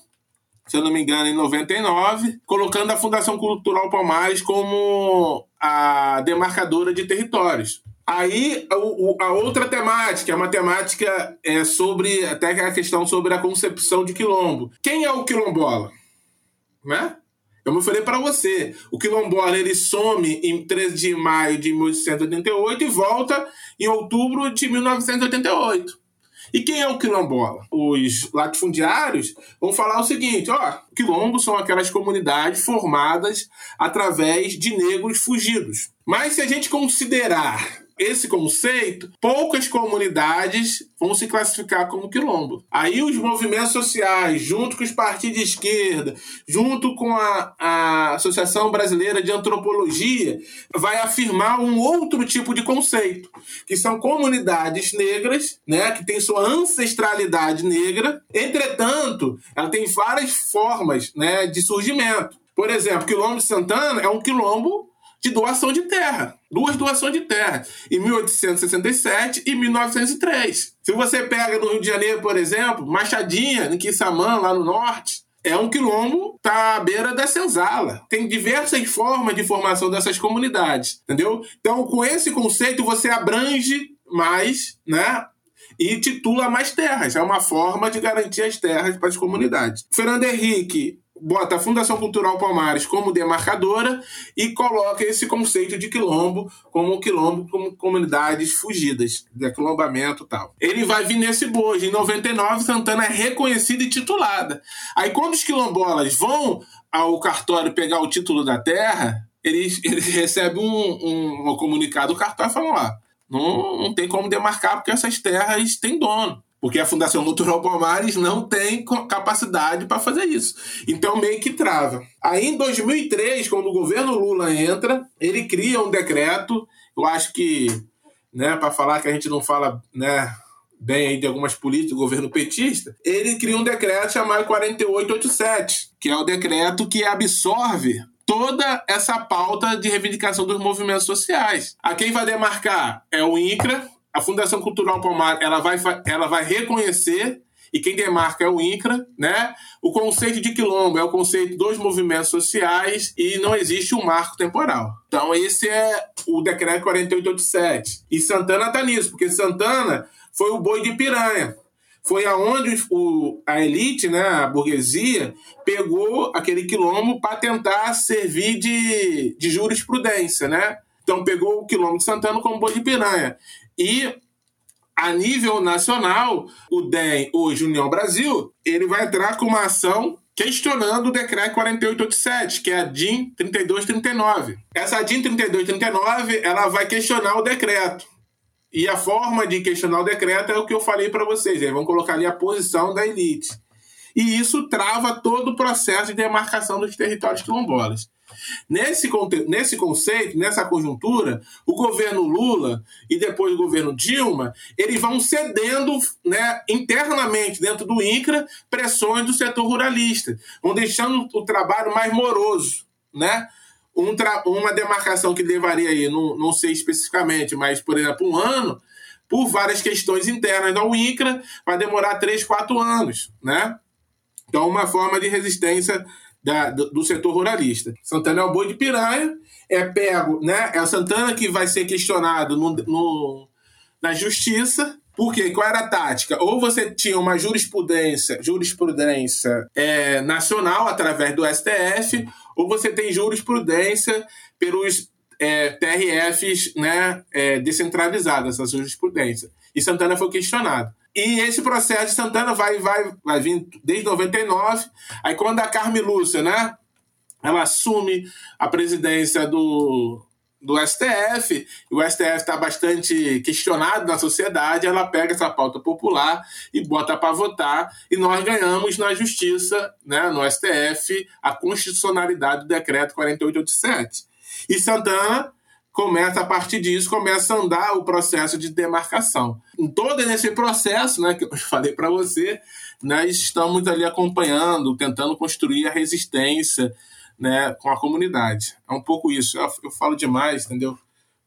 se eu não me engano, em 99, colocando a Fundação Cultural Palmares como a demarcadora de territórios. Aí a, outra temática, é uma temática é sobre até a questão sobre a concepção de quilombo. Quem é o quilombola? Né? Eu falei para você, o quilombola ele some em 13 de maio de 1888 e volta em outubro de 1988. E quem é o quilombola? Os latifundiários vão falar o seguinte: ó, quilombos são aquelas comunidades formadas através de negros fugidos. Mas se a gente considerar esse conceito, poucas comunidades vão se classificar como quilombo. Aí os movimentos sociais, junto com os partidos de esquerda, junto com a, a Associação Brasileira de Antropologia, vai afirmar um outro tipo de conceito, que são comunidades negras, né, que têm sua ancestralidade negra. Entretanto, ela tem várias formas, né, de surgimento. Por exemplo, Quilombo de Santana é um quilombo de doação de terra. Duas doações de terra, em 1867 e 1903. Se você pega no Rio de Janeiro, por exemplo, Machadinha, em Quissamã, lá no norte, é um quilombo tá à beira da senzala. Tem diversas formas de formação dessas comunidades, entendeu? Então, com esse conceito, você abrange mais, né? E titula mais terras. É uma forma de garantir as terras para as comunidades. Fernando Henrique bota a Fundação Cultural Palmares como demarcadora e coloca esse conceito de quilombo como quilombo como comunidades fugidas, de aquilombamento e tal. Ele vai vir nesse bojo. Em 99, Santana é reconhecida e titulada. Aí quando os quilombolas vão ao cartório pegar o título da terra, eles, eles recebem um, um, um comunicado do cartório falando lá, não, não tem como demarcar porque essas terras têm dono porque a Fundação Cultural Palmares não tem capacidade para fazer isso. Então meio que trava. Aí em 2003, quando o governo Lula entra, ele cria um decreto, eu acho que, né, para falar que a gente não fala, né, bem de algumas políticas do governo petista, ele cria um decreto chamado 4887, que é o decreto que absorve toda essa pauta de reivindicação dos movimentos sociais. A quem vai demarcar é o INCRA, a Fundação Cultural Palmar ela vai, ela vai reconhecer e quem demarca é o INCRA, né? O conceito de quilombo é o conceito dos movimentos sociais e não existe um marco temporal. Então esse é o decreto 4887. E Santana está nisso, porque Santana foi o boi de piranha. Foi aonde o, a elite, né, a burguesia, pegou aquele quilombo para tentar servir de, de jurisprudência, né? Então pegou o quilombo de Santana como boi de piranha. E a nível nacional, o DEM, hoje União Brasil, ele vai entrar com uma ação questionando o decreto 4887, que é a DIN 3239. Essa DIN 3239, ela vai questionar o decreto. E a forma de questionar o decreto é o que eu falei para vocês. Eles vão colocar ali a posição da elite. E isso trava todo o processo de demarcação dos territórios quilombolas. Nesse, nesse conceito, nessa conjuntura, o governo Lula e depois o governo Dilma, eles vão cedendo né, internamente dentro do INCRA pressões do setor ruralista, vão deixando o trabalho mais moroso, né? Um uma demarcação que levaria aí, não, não sei especificamente, mas, por exemplo, um ano, por várias questões internas da INCRA, vai demorar três, quatro anos, né? Então, uma forma de resistência da, do, do, setor ruralista. Santana é o boi de piranha, é pego, né? É o Santana que vai ser questionado no, no, na justiça. Porque qual era a tática? Ou você tinha uma jurisprudência, jurisprudência é, nacional através do STF, ou você tem jurisprudência pelos é, TRFs né, é, essa jurisprudência. E Santana foi questionado. E esse processo de Santana vai, vai, vai vir desde 99. Aí quando a Carme Lúcia, né? Ela assume a presidência do, do STF, o STF está bastante questionado na sociedade, ela pega essa pauta popular e bota para votar, e nós ganhamos na justiça, né, no STF, a constitucionalidade do decreto 4887. E Santana começa a partir disso, começa a andar o processo de demarcação. Em todo esse processo, né, que eu falei para você, nós estamos ali acompanhando, tentando construir a resistência né, com a comunidade. É um pouco isso. Eu, eu falo demais, entendeu?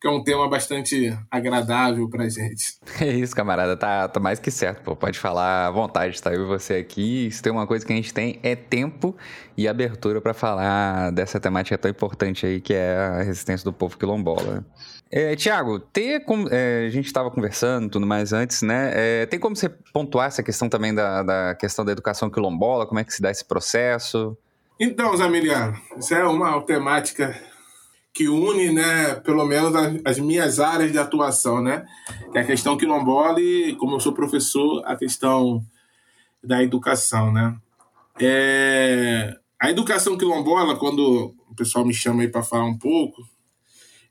Que é um tema bastante agradável pra gente. É isso, camarada, tá, tá mais que certo, pô. Pode falar à vontade, tá eu e você aqui. Se tem uma coisa que a gente tem é tempo e abertura para falar dessa temática tão importante aí que é a resistência do povo quilombola. É, Tiago, é, a gente estava conversando tudo mais antes, né? É, tem como você pontuar essa questão também da, da questão da educação quilombola? Como é que se dá esse processo? Então, Zamiliano, isso é uma temática que une, né, pelo menos as minhas áreas de atuação, né? Que é a questão quilombola e, como eu sou professor, a questão da educação, né? É... A educação quilombola, quando o pessoal me chama aí para falar um pouco,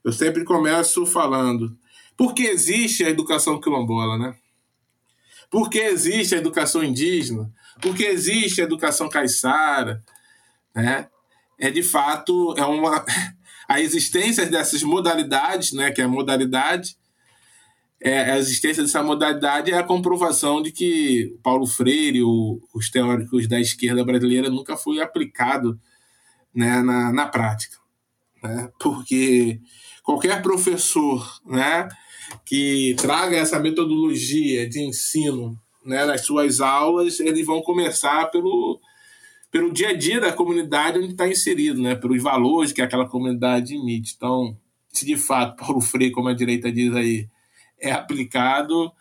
eu sempre começo falando por que existe a educação quilombola, né? Por que existe a educação indígena? Por que existe a educação caiçara? Né? É de fato é uma a existência dessas modalidades, né, que é a modalidade, é, a existência dessa modalidade é a comprovação de que Paulo Freire, o, os teóricos da esquerda brasileira, nunca foi aplicado né, na, na prática. Né? Porque qualquer professor né, que traga essa metodologia de ensino né, nas suas aulas, eles vão começar pelo, pelo dia a dia da comunidade onde está inserido, né? pelos valores que aquela comunidade emite. Então, se de fato Paulo Freire, como a direita diz aí, é aplicado,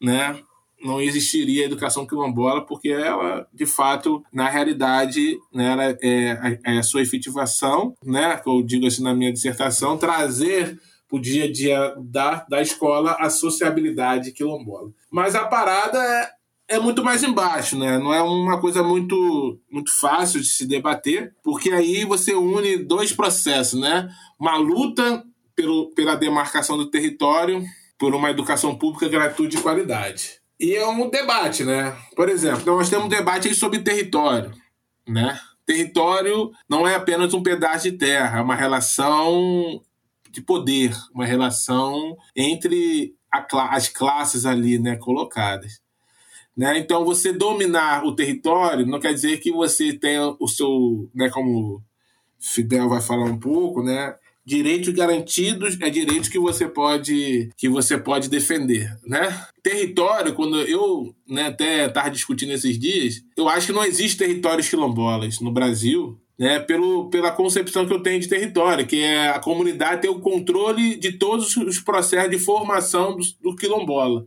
né? não existiria a educação quilombola, porque ela, de fato, na realidade, né, ela é, é a sua efetivação, né, eu digo assim na minha dissertação, trazer para o dia a dia da, da escola a sociabilidade quilombola. Mas a parada é, é muito mais embaixo, né? Não é uma coisa muito, muito fácil de se debater, porque aí você une dois processos, né? Uma luta pelo, pela demarcação do território por uma educação pública gratuita de qualidade. E é um debate, né? Por exemplo, nós temos um debate sobre território, né? Território não é apenas um pedaço de terra, é uma relação de poder, uma relação entre a, as classes ali, né, colocadas. Né? Então, você dominar o território não quer dizer que você tenha o seu, né, como Fidel vai falar um pouco, né, direitos garantidos é direitos que você pode que você pode defender, né? Território, quando eu né, até estava discutindo esses dias, eu acho que não existe territórios quilombolas no Brasil, né, pelo, pela concepção que eu tenho de território, que é a comunidade ter o controle de todos os processos de formação do, do quilombola.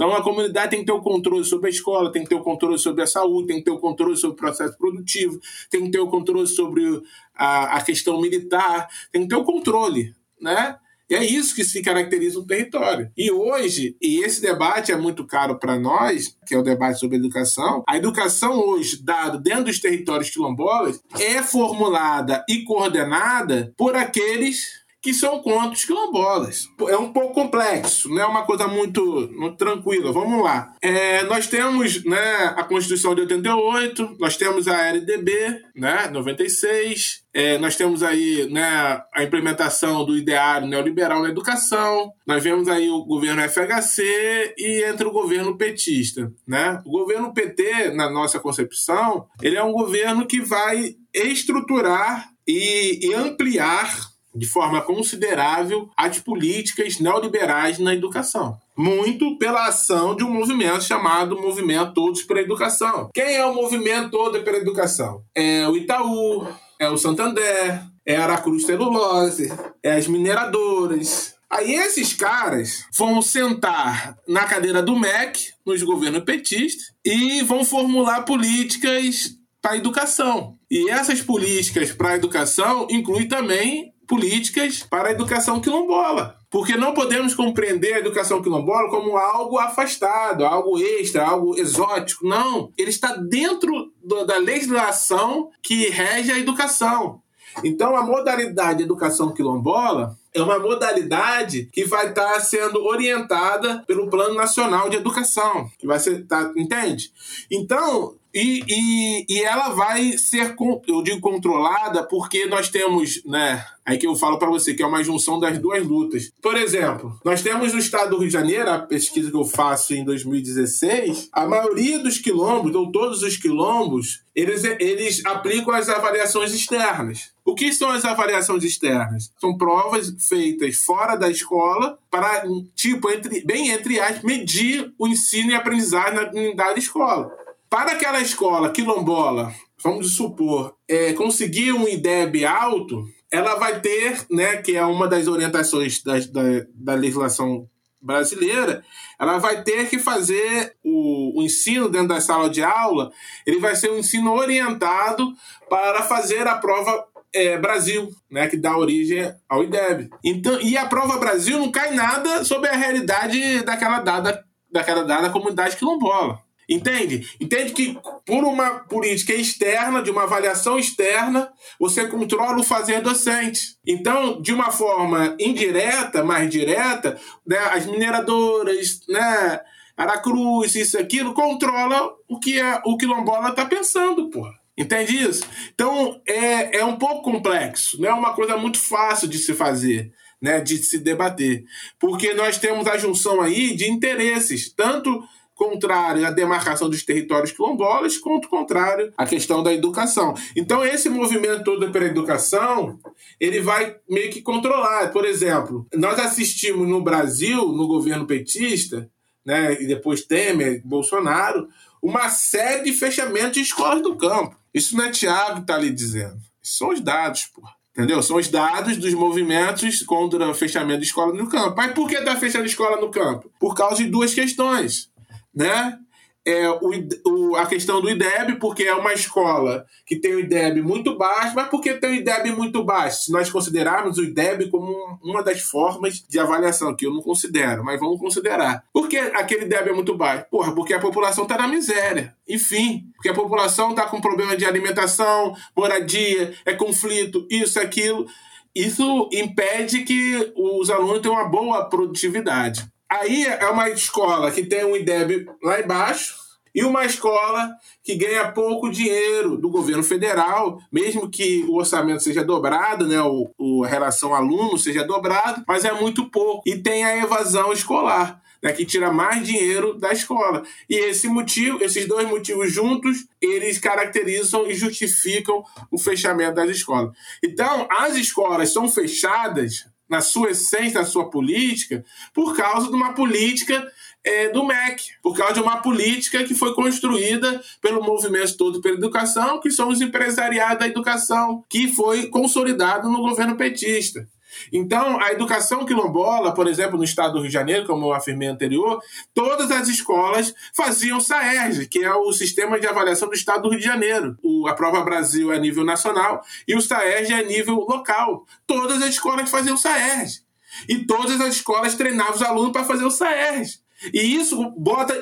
Então, a comunidade tem que ter o controle sobre a escola, tem que ter o controle sobre a saúde, tem que ter o controle sobre o processo produtivo, tem que ter o controle sobre a, a questão militar, tem que ter o controle, né? E é isso que se caracteriza um território. E hoje, e esse debate é muito caro para nós, que é o debate sobre educação, a educação hoje, dada dentro dos territórios quilombolas, é formulada e coordenada por aqueles que são contos quilombolas. É um pouco complexo, não é uma coisa muito, muito tranquila. Vamos lá. É, nós temos né, a Constituição de 88, nós temos a LDB, né, 96, é, nós temos aí né, a implementação do ideário neoliberal na educação, nós vemos aí o governo FHC e entre o governo petista. Né? O governo PT, na nossa concepção, ele é um governo que vai estruturar e, e ampliar de forma considerável as políticas neoliberais na educação. Muito pela ação de um movimento chamado Movimento Todos pela Educação. Quem é o Movimento Todo pela Educação? É o Itaú, é o Santander, é a Aracruz Celulose, é as mineradoras, Aí esses caras vão sentar na cadeira do MEC, nos governos petistas, e vão formular políticas para a educação. E essas políticas para a educação incluem também políticas para a educação quilombola. Porque não podemos compreender a educação quilombola como algo afastado, algo extra, algo exótico. Não. Ele está dentro da legislação que rege a educação. Então, a modalidade educação quilombola é uma modalidade que vai estar sendo orientada pelo Plano Nacional de Educação, que vai ser, tá, entende? Então, e, e, e ela vai ser, eu digo controlada, porque nós temos, né? Aí que eu falo para você, que é uma junção das duas lutas. Por exemplo, nós temos no estado do Rio de Janeiro, a pesquisa que eu faço em 2016, a maioria dos quilombos, ou todos os quilombos, eles, eles aplicam as avaliações externas. O que são as avaliações externas? São provas feitas fora da escola para, tipo, entre, bem entre as, medir o ensino e aprendizagem na unidade escola. Para aquela escola quilombola, vamos supor, é, conseguir um IDEB alto, ela vai ter, né, que é uma das orientações da, da, da legislação brasileira, ela vai ter que fazer o, o, ensino dentro da sala de aula, ele vai ser um ensino orientado para fazer a prova é, Brasil, né, que dá origem ao IDEB. Então, e a prova Brasil não cai nada sobre a realidade daquela dada, daquela dada comunidade quilombola. Entende? Entende que por uma política externa, de uma avaliação externa, você controla o fazer docente. Então, de uma forma indireta, mais direta, né, as mineradoras, né, Aracruz, isso aquilo, controla o que a, o quilombola está pensando, porra. Entende isso? Então, é, é um pouco complexo, não é uma coisa muito fácil de se fazer. Né, de se debater. Porque nós temos a junção aí de interesses, tanto contrário à demarcação dos territórios quilombolas, quanto contrário à questão da educação. Então, esse movimento todo pela educação, ele vai meio que controlar. Por exemplo, nós assistimos no Brasil, no governo petista, né, e depois Temer, Bolsonaro, uma série de fechamentos de escolas do campo. Isso não é Tiago que está ali dizendo. Isso são os dados, pô. Entendeu? São os dados dos movimentos contra o fechamento de escola no campo. Mas por que está fechando escola no campo? Por causa de duas questões né? É, o, o, a questão do IDEB, porque é uma escola que tem o IDEB muito baixo, mas por que tem o IDEB muito baixo? Se nós considerarmos o IDEB como uma das formas de avaliação, que eu não considero, mas vamos considerar. Por que aquele IDEB é muito baixo? Porra, porque a população está na miséria. Enfim, porque a população está com problema de alimentação, moradia, é conflito, isso, aquilo. Isso impede que os alunos tenham uma boa produtividade. Aí é uma escola que tem um IDEB lá embaixo e uma escola que ganha pouco dinheiro do governo federal, mesmo que o orçamento seja dobrado, né, o, o relação aluno seja dobrado, mas é muito pouco. E tem a evasão escolar. Né, que tira mais dinheiro da escola. E esse motivo, esses dois motivos juntos, eles caracterizam e justificam o fechamento das escolas. Então, as escolas são fechadas na sua essência, na sua política, por causa de uma política é, do MEC, por causa de uma política que foi construída pelo movimento todo pela educação, que são os empresariados da educação, que foi consolidado no governo petista. Então, a educação quilombola, por exemplo, no estado do Rio de Janeiro, como eu afirmei anterior, todas as escolas faziam SAERJ, que é o sistema de avaliação do estado do Rio de Janeiro. O, a Prova Brasil é a nível nacional e o SAERJ é a nível local. Todas as escolas faziam SAERJ. E todas as escolas treinavam os alunos para fazer o SAERJ. E isso bota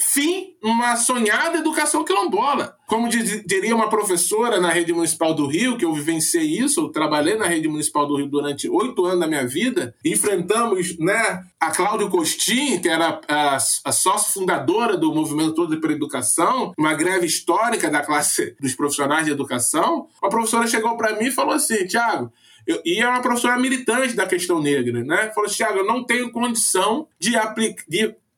fim uma sonhada educação quilombola. Como diria uma professora na rede municipal do Rio, que eu vivenciei isso, eu trabalhei na rede municipal do Rio durante oito anos da minha vida, enfrentamos né, a Cláudia Costin, que era a, a sócia fundadora do movimento todo para educação, uma greve histórica da classe dos profissionais de educação. Uma professora chegou para mim e falou assim: Tiago, e é uma professora militante da questão negra, né? Falou, Tiago, eu não tenho condição de, aplicar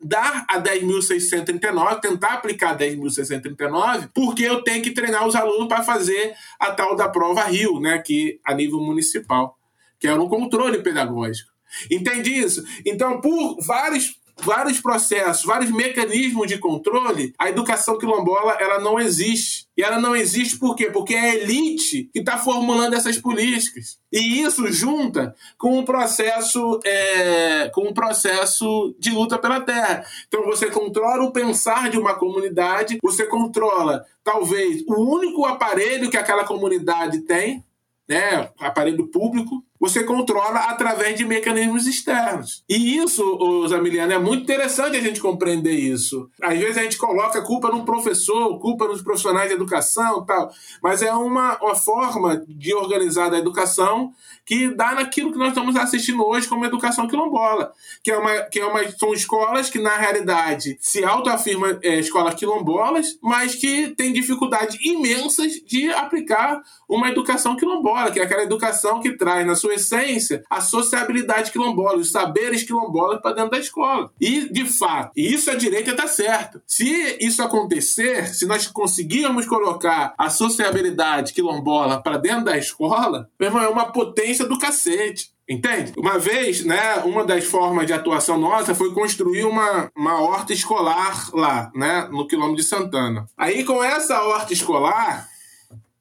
dar a 10.639, tentar aplicar 10.639, porque eu tenho que treinar os alunos para fazer a tal da prova Rio, né, que a nível municipal, que era um controle pedagógico. Entende isso? Então, por vários vários processos, vários mecanismos de controle, a educação quilombola ela não existe. E ela não existe por quê? Porque é a elite que está formulando essas políticas. E isso junta com o processo é, com o processo de luta pela terra. Então você controla o pensar de uma comunidade, você controla talvez o único aparelho que aquela comunidade tem, né, aparelho público, você controla através de mecanismos externos. E isso, Zamiliano, é muito interessante a gente compreender isso. Às vezes a gente coloca culpa num professor, culpa nos profissionais de educação tal, mas é uma, uma forma de organizar a educação que dá naquilo que nós estamos assistindo hoje como educação quilombola, que é uma, que é uma são escolas que na realidade se autoafirmam é, escolas quilombolas, mas que têm dificuldades imensas de aplicar uma educação quilombola, que é aquela educação que traz na sua essência a sociabilidade quilombola, os saberes quilombolas para dentro da escola. E de fato, isso a direita está certo. Se isso acontecer, se nós conseguirmos colocar a sociabilidade quilombola para dentro da escola, meu irmão, é uma potência do cacete. Entende? Uma vez, né, uma das formas de atuação nossa foi construir uma, uma horta escolar lá, né, no quilômetro de Santana. Aí, com essa horta escolar,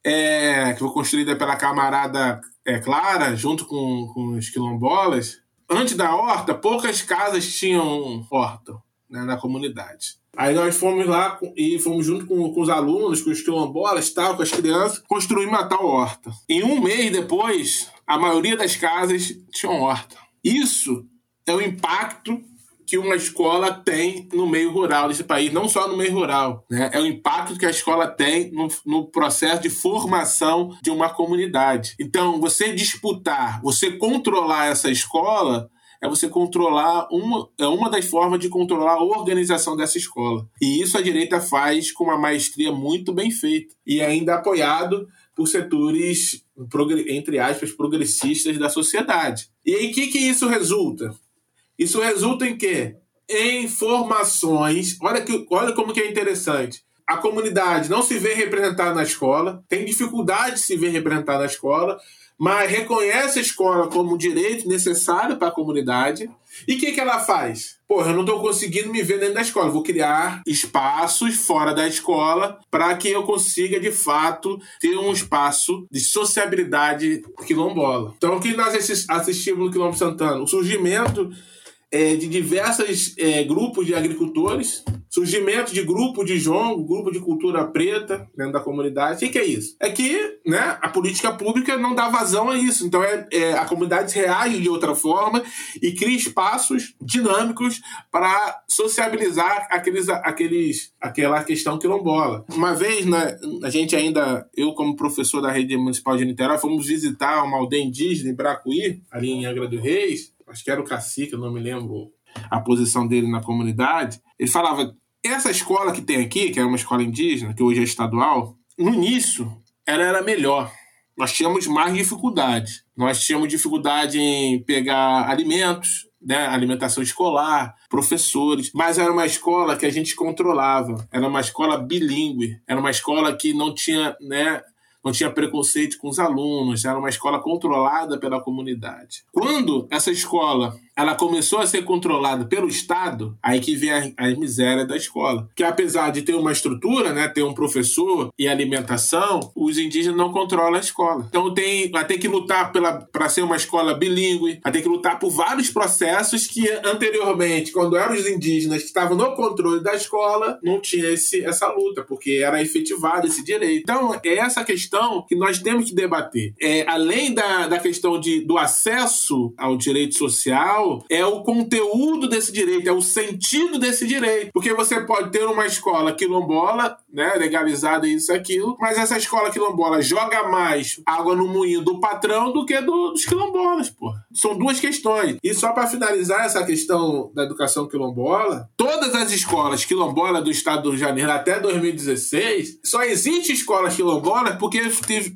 é, que foi construída pela camarada é, Clara, junto com, com os quilombolas, antes da horta, poucas casas tinham horta né, na comunidade. Aí nós fomos lá e fomos junto com, com os alunos, com os quilombolas, tal, com as crianças, construir uma tal horta. Em um mês depois, a maioria das casas tinham horta. Isso é o impacto que uma escola tem no meio rural desse país, não só no meio rural. Né? É o impacto que a escola tem no, no, processo de formação de uma comunidade. Então, você disputar, você controlar essa escola é você controlar uma, é uma das formas de controlar a organização dessa escola. E isso a direita faz com uma maestria muito bem feita e ainda apoiado por setores, entre aspas, progressistas da sociedade. E aí, o que, que isso resulta? Isso resulta em quê? Em formações. Olha, que, olha como que é interessante. A comunidade não se vê representada na escola, tem dificuldade de se ver representada na escola, mas reconhece a escola como um direito necessário para a comunidade. E o que, que ela faz? Porra, eu não estou conseguindo me ver dentro da escola. Vou criar espaços fora da escola para que eu consiga, de fato, ter um espaço de sociabilidade quilombola. Então, o que nós assistimos no Quilombo Santana? O surgimento é, de diversos é, grupos de agricultores, surgimento de grupo de jongo, grupo de cultura preta dentro da comunidade. O que, é isso? É que né, a política pública não dá vazão a isso. Então é, é, a comunidade reage de outra forma e cria espaços dinâmicos para sociabilizar aqueles, aqueles, aquela questão quilombola. Uma vez, né, a gente ainda, eu como professor da rede municipal de Niterói, fomos visitar uma aldeia indígena em Bracuí, ali em Angra do Reis, acho que era o cacique, eu não me lembro a posição dele na comunidade, ele falava: essa escola que tem aqui, que é uma escola indígena, que hoje é estadual, no início ela era melhor. Nós tínhamos mais dificuldade. Nós tínhamos dificuldade em pegar alimentos, né, alimentação escolar, professores, mas era uma escola que a gente controlava, era uma escola bilíngue, era uma escola que não tinha né, não tinha preconceito com os alunos, era uma escola controlada pela comunidade. Quando essa escola ela começou a ser controlada pelo Estado, aí que vem a, miséria da escola. Que apesar de ter uma estrutura, né, ter um professor e alimentação, os indígenas não controlam a escola. Então tem, vai ter que lutar para ser uma escola bilíngue, vai ter que lutar por vários processos que anteriormente, quando eram os indígenas que estavam no controle da escola, não tinha esse, essa luta, porque era efetivado esse direito. Então é essa questão que nós temos que debater. É, além da, da questão de, do acesso ao direito social, é o conteúdo desse direito, é o sentido desse direito. Porque você pode ter uma escola quilombola, né, legalizada isso aquilo, mas essa escola quilombola joga mais água no moinho do patrão do que do, dos quilombolas, pô. São duas questões. E só para finalizar essa questão da educação quilombola, todas as escolas quilombolas do estado do Rio de Janeiro até 2016, só existe escolas quilombolas porque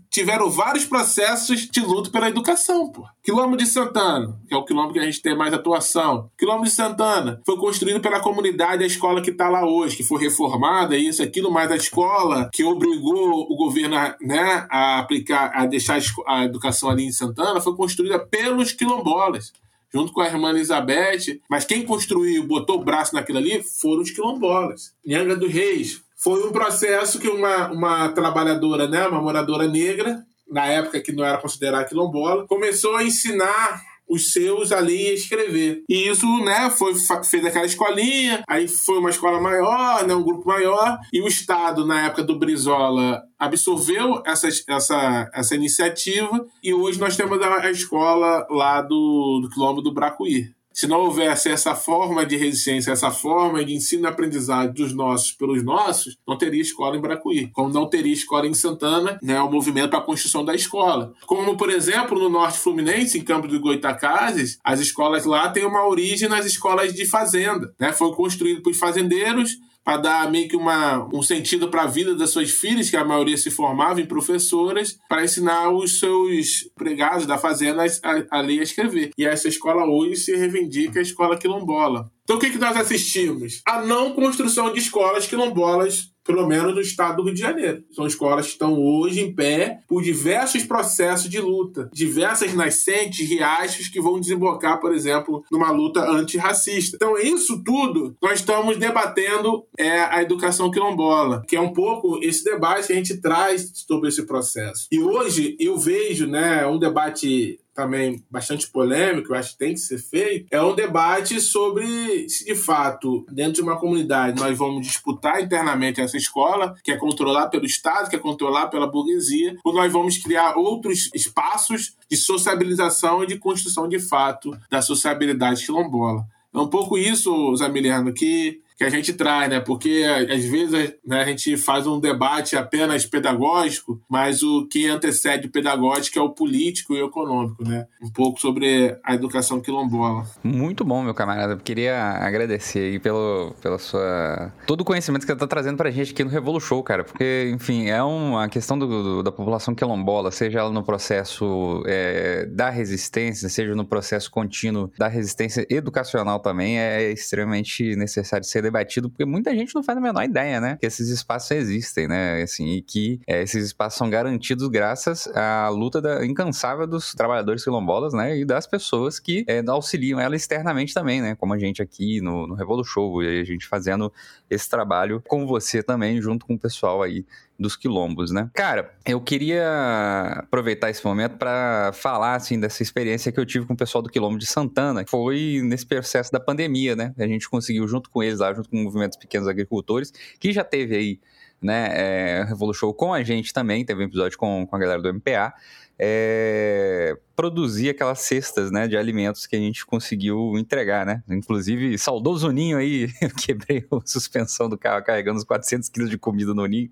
tiveram vários processos de luta pela educação, pô. Quilombo de Santana, que é o quilombo que a gente tem mais atuação. Quilombo de Santana foi construído pela comunidade a escola que está lá hoje, que foi reformada, isso, aquilo, mas a escola que obrigou o governo né, a aplicar, a deixar a educação ali em Santana, foi construída pelos quilombolas junto com a irmã Elizabeth, mas quem construiu, botou o braço naquilo ali, foram os quilombolas. Nhanga dos Reis. Foi um processo que uma, uma trabalhadora, né, uma moradora negra, na época que não era considerada quilombola, começou a ensinar os seus ali a escrever. E isso, né, foi, fez aquela escolinha, aí foi uma escola maior, né, um grupo maior, e o Estado, na época do Brizola, absorveu essa, essa, essa iniciativa, e hoje nós temos a, a escola lá do, do Quilombo do Bracuí se não houvesse essa forma de resistência, essa forma de ensino e aprendizagem dos nossos pelos nossos, não teria escola em Bracuí. Como não teria escola em Santana, né, o movimento para a construção da escola. Como, por exemplo, no Norte Fluminense, em Campo do Goitacazes, as escolas lá têm uma origem nas escolas de fazenda. Né? Foi construído por fazendeiros para dar meio que uma, um sentido para a vida das suas filhas, que a maioria se formava em professoras, para ensinar os seus empregados da fazenda a, a ler e escrever. E essa escola hoje se reivindica a escola quilombola. Então o que, que nós assistimos? A não construção de escolas quilombolas pelo menos no estado do Rio de Janeiro. São escolas que estão hoje em pé por diversos processos de luta, diversas nascentes, riachos que vão desembocar, por exemplo, numa luta antirracista. Então, isso tudo nós estamos debatendo é a educação quilombola, que é um pouco esse debate que a gente traz sobre esse processo. E hoje eu vejo, né, um debate também bastante polêmico, eu acho que tem que ser feito, é um debate sobre se de fato, dentro de uma comunidade, nós vamos disputar internamente essa escola, que é controlar pelo Estado, que é controlar pela burguesia, ou nós vamos criar outros espaços de sociabilização e de construção de fato da sociabilidade quilombola. É um pouco isso, Zamiliano, que que a gente traz, né? Porque às vezes né, a gente faz um debate apenas pedagógico, mas o que antecede o pedagógico é o político e o econômico, né? Um pouco sobre a educação quilombola. Muito bom, meu camarada. Queria agradecer aí pelo, pela sua... todo o conhecimento que você está trazendo pra gente aqui no Revolu Show, cara. Porque, enfim, é uma questão do, do, da população quilombola, seja ela no processo é, da resistência, seja no processo contínuo da resistência educacional também, é extremamente necessário ser debatido, porque muita gente não faz a menor ideia, né? Que esses espaços existem, né? Assim, e que é, esses espaços são garantidos graças à luta da, incansável dos trabalhadores quilombolas, né? E das pessoas que é, auxiliam ela externamente também, né? Como a gente aqui no, no Revolu Show, e a gente fazendo esse trabalho com você também, junto com o pessoal aí dos quilombos, né? Cara, eu queria aproveitar esse momento para falar assim dessa experiência que eu tive com o pessoal do quilombo de Santana, foi nesse processo da pandemia, né? A gente conseguiu junto com eles lá, junto com o movimento pequenos agricultores, que já teve aí, né, é, Revolution com a gente também, teve um episódio com, com a galera do MPA é, produzir aquelas cestas né, de alimentos que a gente conseguiu entregar, né? Inclusive, saudoso Ninho aí, quebrei a suspensão do carro carregando os 400 quilos de comida no Ninho,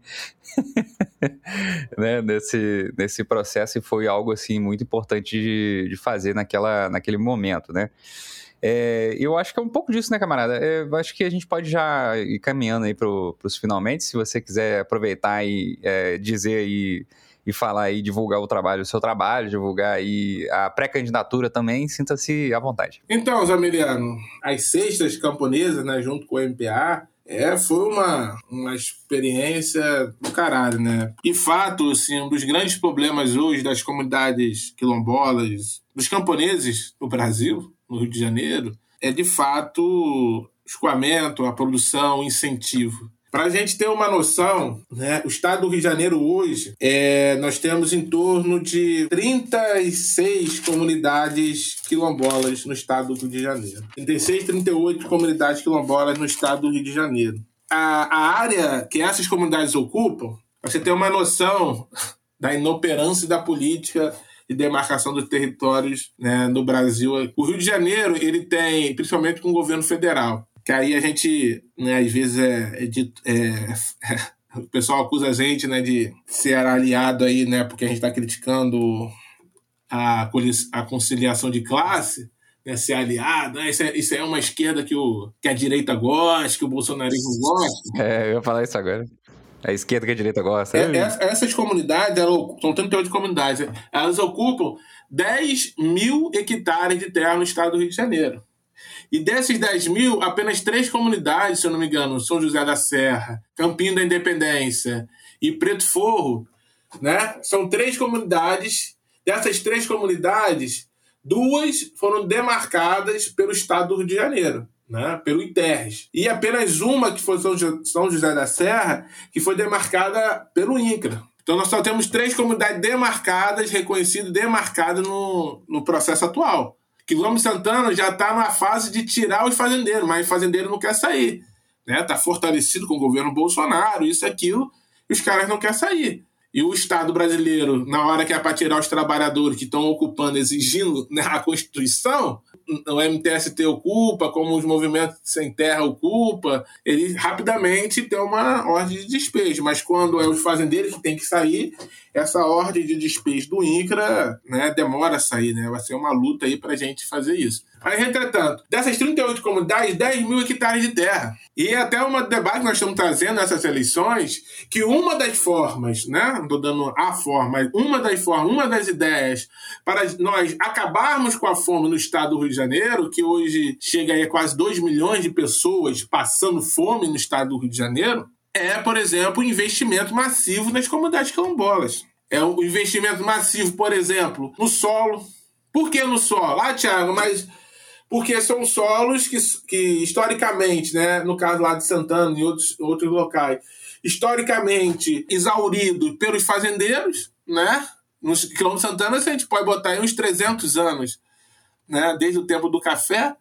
né, nesse, nesse processo e foi algo, assim, muito importante de, de fazer naquela, naquele momento, né? É, eu acho que é um pouco disso, né, camarada? É, eu acho que a gente pode já ir caminhando aí para os finalmente, se você quiser aproveitar e é, dizer aí e falar aí, divulgar o trabalho, o seu trabalho, divulgar aí a pré-candidatura também, sinta-se à vontade. Então, Zamiliano, as cestas camponesas, né, junto com o MPA, é, foi uma, uma experiência do caralho, né? E fato, assim, um dos grandes problemas hoje das comunidades quilombolas, dos camponeses no Brasil, no Rio de Janeiro, é de fato escoamento, a produção, o incentivo. Para a gente ter uma noção, né, o estado do Rio de Janeiro hoje, é, nós temos em torno de 36 comunidades quilombolas no estado do Rio de Janeiro. 36, 38 comunidades quilombolas no estado do Rio de Janeiro. A, a área que essas comunidades ocupam, você ter uma noção da inoperância da política de demarcação dos territórios né, no Brasil. O Rio de Janeiro, ele tem, principalmente com o governo federal, que aí a gente, né, às vezes é, é, dito, é, o pessoal acusa a gente, né, de ser aliado aí, né, porque a gente está criticando a, a conciliação de classe, né, ser aliado, né, isso, é, isso é uma esquerda que, o, que a direita gosta, que o bolsonarismo gosta. É, eu ia falar isso agora. A esquerda que a direita gosta. É, essas comunidades, elas, são 38 comunidades, elas ocupam 10 mil hectares de terra no estado do Rio de Janeiro. E desses 10 mil, apenas três comunidades, se eu não me engano, São José da Serra, Campinho da Independência e Preto Forro, né? São três comunidades. Dessas três comunidades, duas foram demarcadas pelo Estado do Rio de Janeiro. Né, pelo ITERS. E apenas uma, que foi São José da Serra, que foi demarcada pelo INCRA. Então nós só temos três comunidades demarcadas, reconhecidas, demarcadas no, no processo atual Quilombo Santana já está na fase de tirar os fazendeiros, mas fazendeiro não quer sair. Né? Tá fortalecido com o governo Bolsonaro, isso, aquilo, e os caras não querem sair. E o Estado brasileiro, na hora que é para tirar os trabalhadores que estão ocupando, exigindo né, a Constituição, o MTST ocupa, como os movimentos sem terra ocupa, ele rapidamente tem uma ordem de despejo. Mas quando é os fazendeiros que tem que sair, essa ordem de despejo do INCRA né, demora a sair, né? Vai ser uma luta aí para a gente fazer isso. Mas, entretanto, dessas 38 comunidades, 10 mil hectares de terra. E até um debate que nós estamos trazendo nessas eleições, que uma das formas, né? Não estou dando a forma, uma das formas, uma das ideias para nós acabarmos com a fome no estado do Rio de Janeiro, que hoje chega a quase 2 milhões de pessoas passando fome no estado do Rio de Janeiro, é, por exemplo, o investimento massivo nas comunidades quilombolas. É o investimento massivo, por exemplo, no solo. Por que no solo? Ah, Tiago, mas porque são solos que, que historicamente, né, no caso lá de Santana e outros, outros locais, historicamente exauridos pelos fazendeiros, né? No quilômetro Santana, a gente pode botar aí uns 300 anos, né? Desde o tempo do café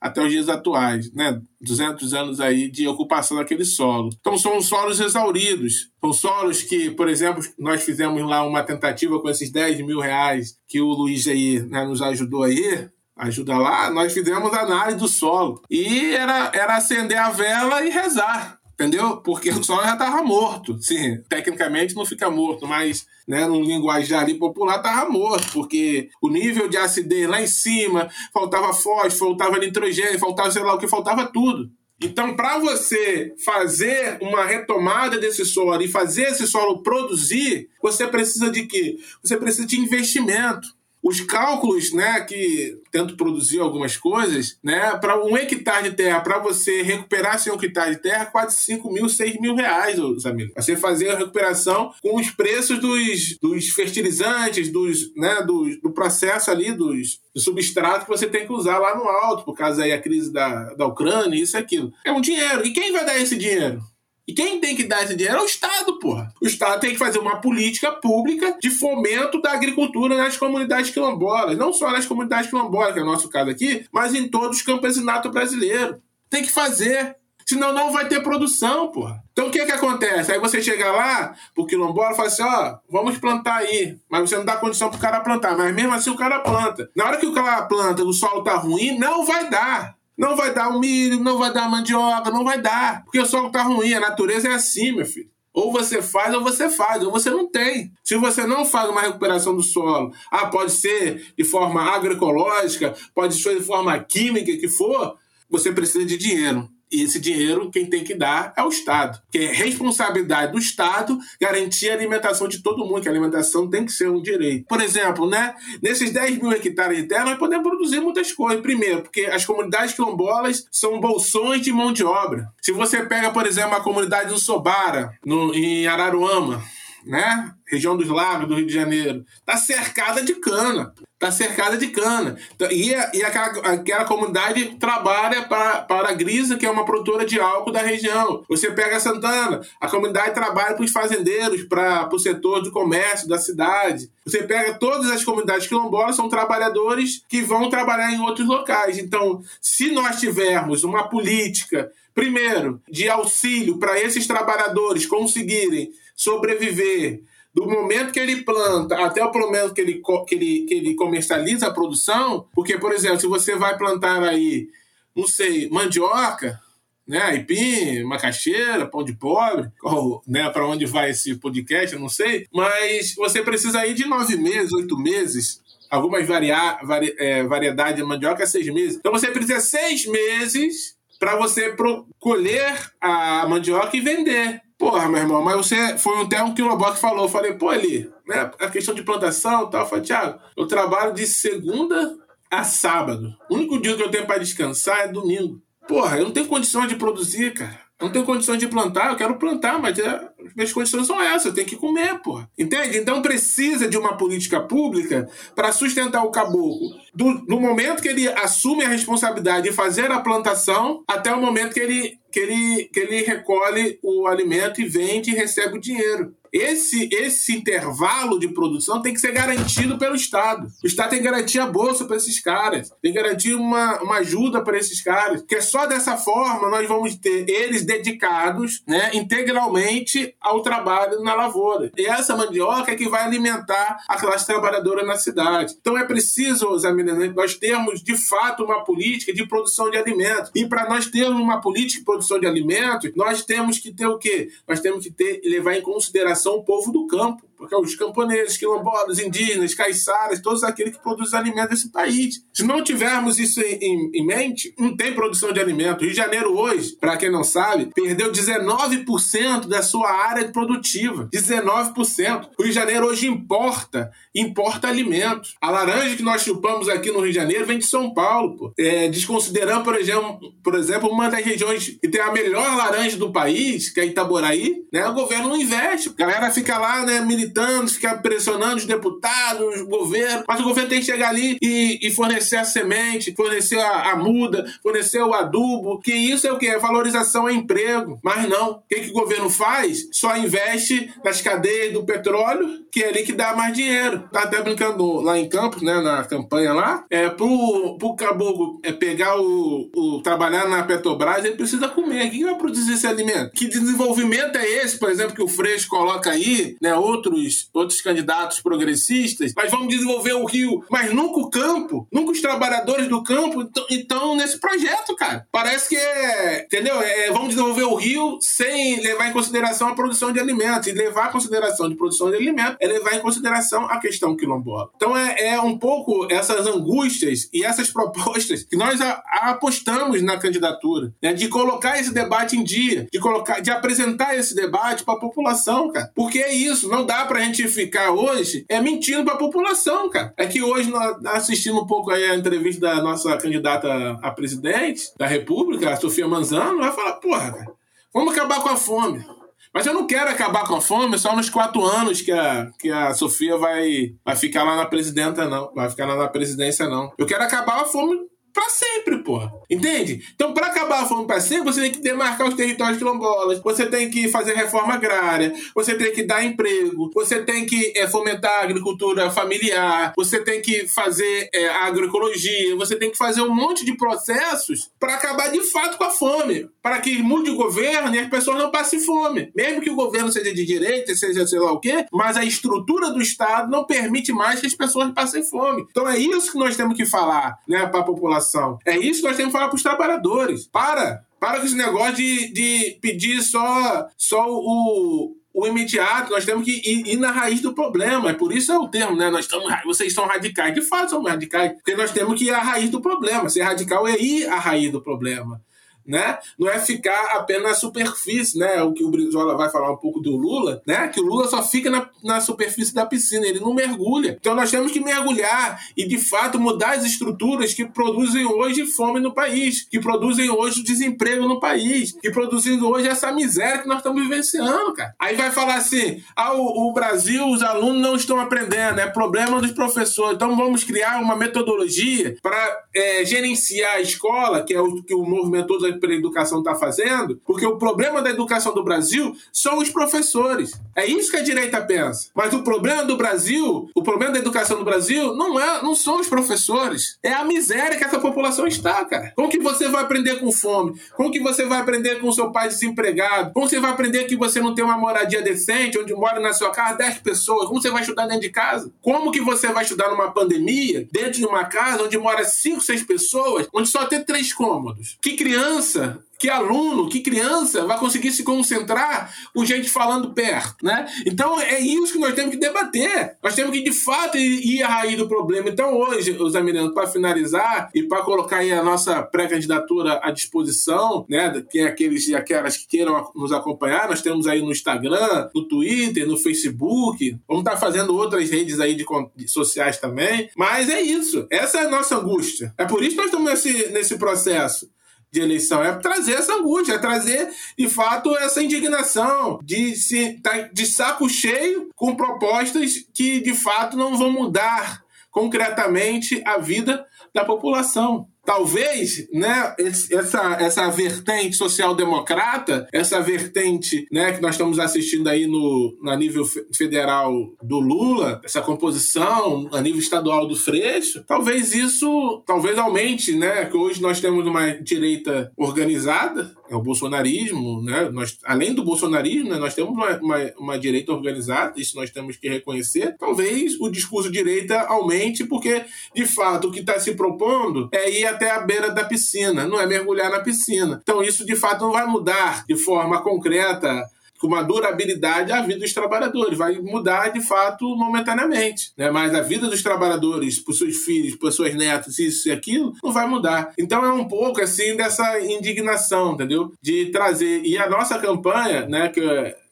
até os dias atuais, né? 200 anos aí de ocupação daquele solo. Então são solos exauridos. São solos que, por exemplo, nós fizemos lá uma tentativa com esses 10 mil reais que o Luiz aí né, nos ajudou aí, ajuda lá, nós fizemos análise do solo. E era, era acender a vela e rezar entendeu? Porque o solo já estava morto. Sim, tecnicamente não fica morto, mas né, no linguajar ali popular estava morto, porque o nível de acidez lá em cima, faltava fósforo, faltava nitrogênio, faltava sei lá o que, faltava tudo. Então, para você fazer uma retomada desse solo e fazer esse solo produzir, você precisa de quê? Você precisa de investimento. Os cálculos, né, que tento produzir algumas coisas, né, para um hectare de terra, para você recuperar esse hectare de terra, quase 5 mil, 6 mil reais, os amigos. Você fazer a recuperação com os preços dos, dos fertilizantes, dos, né, do, do processo ali, dos, do substrato que você tem que usar lá no alto, por causa aí a crise da, da Ucrânia, isso e aquilo. É um dinheiro. E quem vai dar esse dinheiro? E quem tem que dar esse dinheiro é o Estado, porra. O Estado tem que fazer uma política pública de fomento da agricultura nas comunidades quilombolas. Não só nas comunidades quilombolas, que é o nosso caso aqui, mas em todos os campesinatos brasileiros. Tem que fazer. Senão não vai ter produção, porra. Então o que que acontece? Aí você chega lá pro quilombola e fala assim, ó, vamos plantar aí. Mas você não dá condição pro cara plantar. Mas mesmo assim o cara planta. Na hora que o cara planta, o solo tá ruim, não vai dar. Não vai dar o milho, não vai dar a mandioca, não vai dar. Porque o solo tá ruim, a natureza é assim, meu filho. Ou você faz ou você faz, ou você não tem. Se você não faz uma recuperação do solo, ah, pode ser de forma agroecológica, pode ser de forma química, que for, você precisa de dinheiro. E esse dinheiro quem tem que dar é o Estado. Que é responsabilidade do Estado garantir a alimentação de todo mundo, que a alimentação tem que ser um direito. Por exemplo, né, nesses 10 mil hectares de terra, nós podemos produzir muitas coisas. Primeiro, porque as comunidades quilombolas são bolsões de mão de obra. Se você pega, por exemplo, a comunidade do Sobara, no, em Araruama, né? Região dos Lagos do Rio de Janeiro, está cercada de cana. Está cercada de cana. Então, e, e aquela, aquela comunidade trabalha para, para a Grisa, que é uma produtora de álcool da região. Você pega Santana, a comunidade trabalha para os fazendeiros, para o setor do comércio da cidade. Você pega todas as comunidades quilombolas, são trabalhadores que vão trabalhar em outros locais. Então, se nós tivermos uma política, primeiro, de auxílio para esses trabalhadores conseguirem sobreviver do momento que ele planta até o momento que ele, que ele, que ele comercializa a produção, porque, por exemplo, se você vai plantar aí, não sei, mandioca, né, aipim, macaxeira, pão de pobre, ou, né, para onde vai esse podcast, eu não sei, mas você precisa aí de nove meses, oito meses, algumas varia, vari, é, variedades de mandioca, seis meses. Então você precisa seis meses para você colher a mandioca e vender. Porra, meu irmão, mas você foi um quilombola que falou. Eu falei, pô, ali, né? A questão de plantação e tal. Eu falei, Thiago, eu trabalho de segunda a sábado. O único dia que eu tenho para descansar é domingo. Porra, eu não tenho condições de produzir, cara. Eu não tenho condições de plantar, eu quero plantar, mas é, minhas condições são essas, eu tenho que comer, porra. Entende? Então precisa de uma política pública para sustentar o caboclo do, do momento que ele assume a responsabilidade de fazer a plantação até o momento que ele que ele, que ele recolhe o alimento e vende e recebe o dinheiro. Esse, esse intervalo de produção tem que ser garantido pelo Estado. O Estado tem que garantir a bolsa para esses caras, tem que garantir uma, uma ajuda para esses caras, que é só dessa forma nós vamos ter eles dedicados né, integralmente ao trabalho na lavoura. E essa mandioca é que vai alimentar a classe trabalhadora na cidade. Então é preciso, Zé Milena, nós termos de fato uma política de produção de alimentos. E para nós termos uma política de produção de alimentos, nós temos que ter o quê? Nós temos que ter, levar em consideração o povo do campo porque os camponeses, quilombolas, indígenas, caiçaras, todos aqueles que produzem alimentos desse país. Se não tivermos isso em, em, em mente, não tem produção de alimentos. Rio de Janeiro hoje, para quem não sabe, perdeu 19% da sua área produtiva. 19%. O Rio de Janeiro hoje importa, importa alimentos. A laranja que nós chupamos aqui no Rio de Janeiro vem de São Paulo, pô. É, desconsiderando, por exemplo, por exemplo, uma das regiões que tem a melhor laranja do país, que é Itaboraí, né? O governo não investe. A galera fica lá, né, militando ficar pressionando os deputados, o governo, mas o governo tem que chegar ali e, e fornecer a semente, fornecer a, a, muda, fornecer o adubo, que isso é o que? É valorização é emprego. Mas não. O que, que o governo faz? Só investe nas cadeias do petróleo, que é ali que dá mais dinheiro. Tá até brincando lá em Campos, né, na campanha lá, é pro, pro caboclo é pegar o, o trabalhar na Petrobras, ele precisa comer. Quem vai produzir esse alimento? Que desenvolvimento é esse, por exemplo, que o Freixo coloca aí, né, outro outros, outros candidatos progressistas, mas vamos desenvolver o Rio. Mas nunca o campo, nunca os trabalhadores do campo estão nesse projeto, cara. Parece que é, entendeu? É, vamos desenvolver o Rio sem levar em consideração a produção de alimentos. E levar em consideração de produção de alimentos é levar em consideração a questão quilombola. Então é, é um pouco essas angústias e essas propostas que nós a, a apostamos na candidatura, né? de colocar esse debate em dia, de colocar, de apresentar esse debate para a população, cara. Porque é isso, não dá pra gente ficar hoje é mentindo pra população, cara. É que hoje, assistindo um pouco aí a entrevista da nossa candidata a presidente da República, a Sofia Manzano, vai falar, porra, cara, vamos acabar com a fome. Mas eu não quero acabar com a fome só nos quatro anos que a, que a Sofia vai, vai ficar lá na presidenta, não. Vai ficar lá na presidência, não. Eu quero acabar a fome para sempre, porra. Entende? Então, para acabar a fome para sempre, você tem que demarcar os territórios quilombolas, você tem que fazer reforma agrária, você tem que dar emprego, você tem que é, fomentar a agricultura familiar, você tem que fazer é, agroecologia, você tem que fazer um monte de processos para acabar de fato com a fome, para que mude o governo e as pessoas não passem fome. Mesmo que o governo seja de direita, seja sei lá o quê, mas a estrutura do Estado não permite mais que as pessoas passem fome. Então é isso que nós temos que falar né, para a população é isso que nós temos que falar para os trabalhadores. Para! Para com esse negócio de, de pedir só, só o, o imediato, nós temos que ir, ir, na raiz do problema. É por isso é o termo, né? Nós estamos, vocês são radicais. De fato, somos radicais. Porque nós temos que ir à raiz do problema. Ser radical é ir à raiz do problema né? Não é ficar apenas na superfície, né? O que o Brizola vai falar um pouco do Lula, né? Que o Lula só fica na, na superfície da piscina, ele não mergulha. Então nós temos que mergulhar e, de fato, mudar as estruturas que produzem hoje fome no país, que produzem hoje desemprego no país, que produzem hoje essa miséria que nós estamos vivenciando, cara. Aí vai falar assim: ah, o, o Brasil, os alunos não estão aprendendo, é problema dos professores. Então vamos criar uma metodologia para é, gerenciar a escola, que é o que o movimento todo pela educação está fazendo, porque o problema da educação do Brasil são os professores. É isso que a direita pensa. Mas o problema do Brasil, o problema da educação do Brasil, não é, não são os professores. É a miséria que essa população está, cara. Como que você vai aprender com fome? Como que você vai aprender com seu pai desempregado? Como você vai aprender que você não tem uma moradia decente, onde mora na sua casa 10 pessoas? Como você vai estudar dentro de casa? Como que você vai estudar numa pandemia, dentro de uma casa onde mora 5, 6 pessoas, onde só tem três cômodos? Que criança criança que aluno, que criança vai conseguir se concentrar com gente falando perto, né? Então é isso que nós temos que debater. Nós temos que de fato ir à raiz do problema. Então hoje, os Amirianos, para finalizar e para colocar aí a nossa pré-candidatura à disposição, né? Que é aqueles e aquelas que queiram nos acompanhar, nós temos aí no Instagram, no Twitter, no Facebook. Vamos estar tá fazendo outras redes aí de, de sociais também. Mas é isso. Essa é a nossa angústia. É por isso que nós estamos nesse, nesse processo de eleição, é trazer essa angústia, é trazer de fato essa indignação de se tá de saco cheio com propostas que de fato não vão mudar concretamente a vida da população. Talvez, né, essa, essa vertente social-democrata, essa vertente, né, que nós estamos assistindo aí no, na nível federal do Lula, essa composição a nível estadual do Freixo, talvez isso, talvez aumente, né, que hoje nós temos uma direita organizada, é o bolsonarismo, né? Nós, além do bolsonarismo, né, nós temos uma, uma, uma, direita organizada, isso nós temos que reconhecer. Talvez o discurso direita aumente, porque, de fato, o que está se propondo é ir até a beira da piscina, não é mergulhar na piscina. Então, isso, de fato, não vai mudar de forma concreta com uma durabilidade a vida dos trabalhadores. Vai mudar, de fato, momentaneamente. Né? Mas a vida dos trabalhadores, por seus filhos, por suas netas, isso e aquilo, não vai mudar. Então é um pouco, assim, dessa indignação, entendeu? De trazer... E a nossa campanha, né, que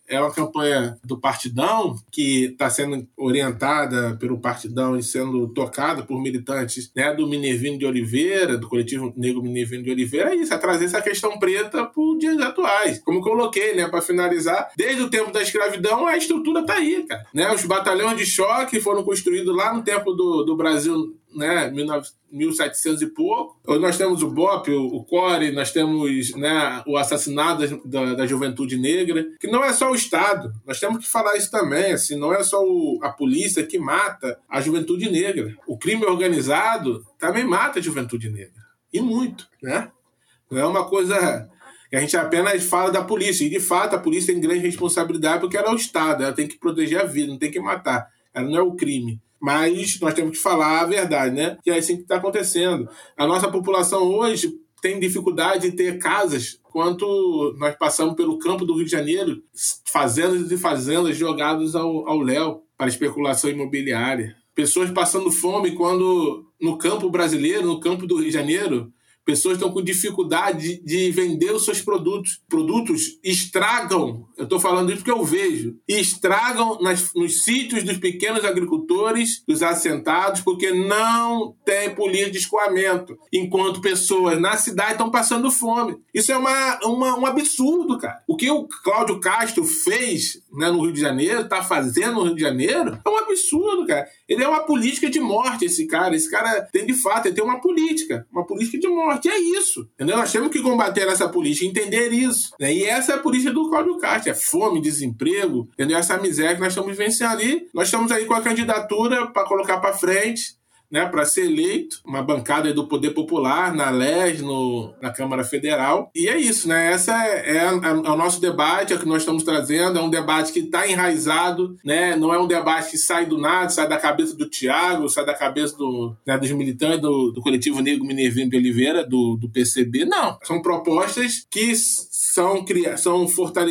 é uma campanha do Partidão que está sendo orientada pelo Partidão e sendo tocada por militantes né, do Minervino de Oliveira, do coletivo Negro Minervino de Oliveira, é isso, é trazer essa questão preta para os dias atuais. Como coloquei, né, para finalizar, desde o tempo da escravidão a estrutura está aí, cara. Né? Os batalhões de choque foram construídos lá no tempo do, do Brasil né, 1700 e pouco. Nós temos o BOP, o, CORE, nós temos né, o assassinato da, da, juventude negra, que não é só o Estado, nós temos que falar isso também, assim, não é só o, a polícia que mata a juventude negra. O crime organizado também mata a juventude negra, e muito, né? Não é uma coisa que a gente apenas fala da polícia, e de fato a polícia tem grande responsabilidade porque ela é o Estado, ela tem que proteger a vida, não tem que matar, ela não é o crime. Mas nós temos que falar a verdade, né? Que é assim que está acontecendo. A nossa população hoje tem dificuldade de ter casas quanto nós passamos pelo campo do Rio de Janeiro, fazendas e fazendas jogadas ao léu para especulação imobiliária. Pessoas passando fome quando no campo brasileiro, no campo do Rio de Janeiro, Pessoas estão com dificuldade de, vender os seus produtos. Produtos estragam, eu estou falando isso porque eu vejo, estragam nas, nos sítios dos pequenos agricultores, dos assentados, porque não tem polícia de escoamento. Enquanto pessoas na cidade estão passando fome. Isso é uma, uma, um absurdo, cara. O que o Cláudio Castro fez né, no Rio de Janeiro, está fazendo no Rio de Janeiro, é um absurdo, cara. Ele é uma política de morte, esse cara. Esse cara tem, de fato, ele tem uma política. Uma política de morte. É isso. Entendeu? Nós temos que combater essa política, entender isso. Né? E essa é a política do Cláudio Castro. É fome, desemprego, entendeu? Essa miséria que nós estamos vivenciando ali. Nós estamos aí com a candidatura para colocar para frente né, para ser eleito, uma bancada do Poder Popular na LES, no, na Câmara Federal. E é isso, né? Essa é, é, é, o nosso debate, é o que nós estamos trazendo, é um debate que está enraizado, né? Não é um debate que sai do nada, sai da cabeça do Tiago, sai da cabeça do, né, dos militantes do, do coletivo Negro Minervino de Oliveira, do, do PCB. Não, são propostas que são, são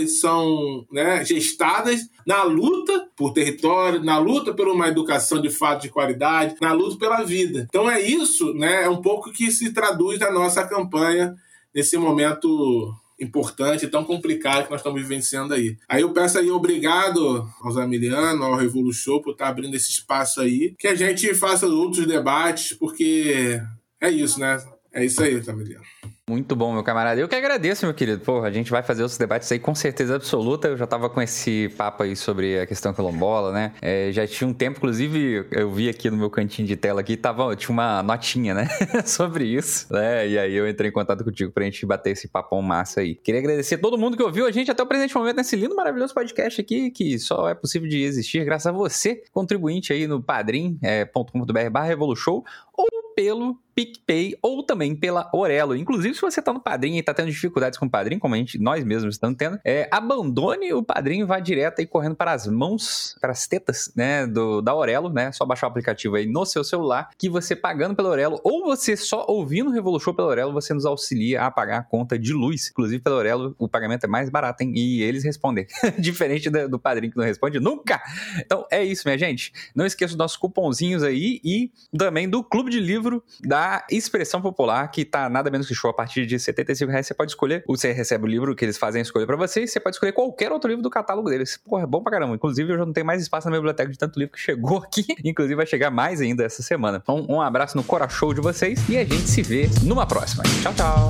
são né, gestadas na luta por território, na luta por uma educação de fato de qualidade, na luta pela vida. Então é isso, né? É um pouco que se traduz na nossa campanha nesse momento importante, tão complicado que nós estamos vivenciando aí. Aí eu peço aí obrigado aos Amiliano, ao Revolution por estar abrindo esse espaço aí, que a gente faça outros debates, porque é isso, né? É isso aí, Tamiliano. Muito bom, meu camarada. Eu que agradeço, meu querido. Porra, a gente vai fazer os debates aí com certeza absoluta. Eu já tava com esse papo aí sobre a questão quilombola, né? É, já tinha um tempo, inclusive, eu vi aqui no meu cantinho de tela aqui, tava, tinha uma notinha, né? sobre isso, né? E aí eu entrei em contato contigo pra gente bater esse papão massa aí. Queria agradecer a todo mundo que ouviu a gente até o presente momento nesse lindo, maravilhoso podcast aqui, que só é possível de existir graças a você, contribuinte aí no padrim.com.br é, barra Revolution ou pelo PicPay ou também pela Orelo. Inclusive, se você tá no padrinho e tá tendo dificuldades com o padrinho, como a gente, nós mesmos estamos tendo, é, abandone o padrinho vá direto aí correndo para as mãos, para as tetas, né, do, da Orelo, né? Só baixar o aplicativo aí no seu celular, que você pagando pela Orelo ou você só ouvindo o Revolution pela Orelo, você nos auxilia a pagar a conta de luz. Inclusive, pela Orelo, o pagamento é mais barato, hein? E eles respondem. Diferente do, do padrinho que não responde nunca. Então, é isso, minha gente. Não esqueça dos nossos cupomzinhos aí e também do Clube de Livro da Expressão Popular, que tá nada menos que show a partir de 75 reais. Você pode escolher, você recebe o livro que eles fazem a escolha para você e você pode escolher qualquer outro livro do catálogo deles. Porra, é bom pra caramba. Inclusive, eu já não tenho mais espaço na minha biblioteca de tanto livro que chegou aqui. Inclusive, vai chegar mais ainda essa semana. Então, um abraço no coração de vocês e a gente se vê numa próxima. Tchau, tchau.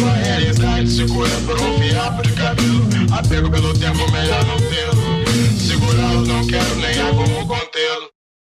pela realidade Segura por um fiapo de cabelo Apego pelo tempo, melhor não tê-lo Segurá-lo, não quero nem há como contê-lo.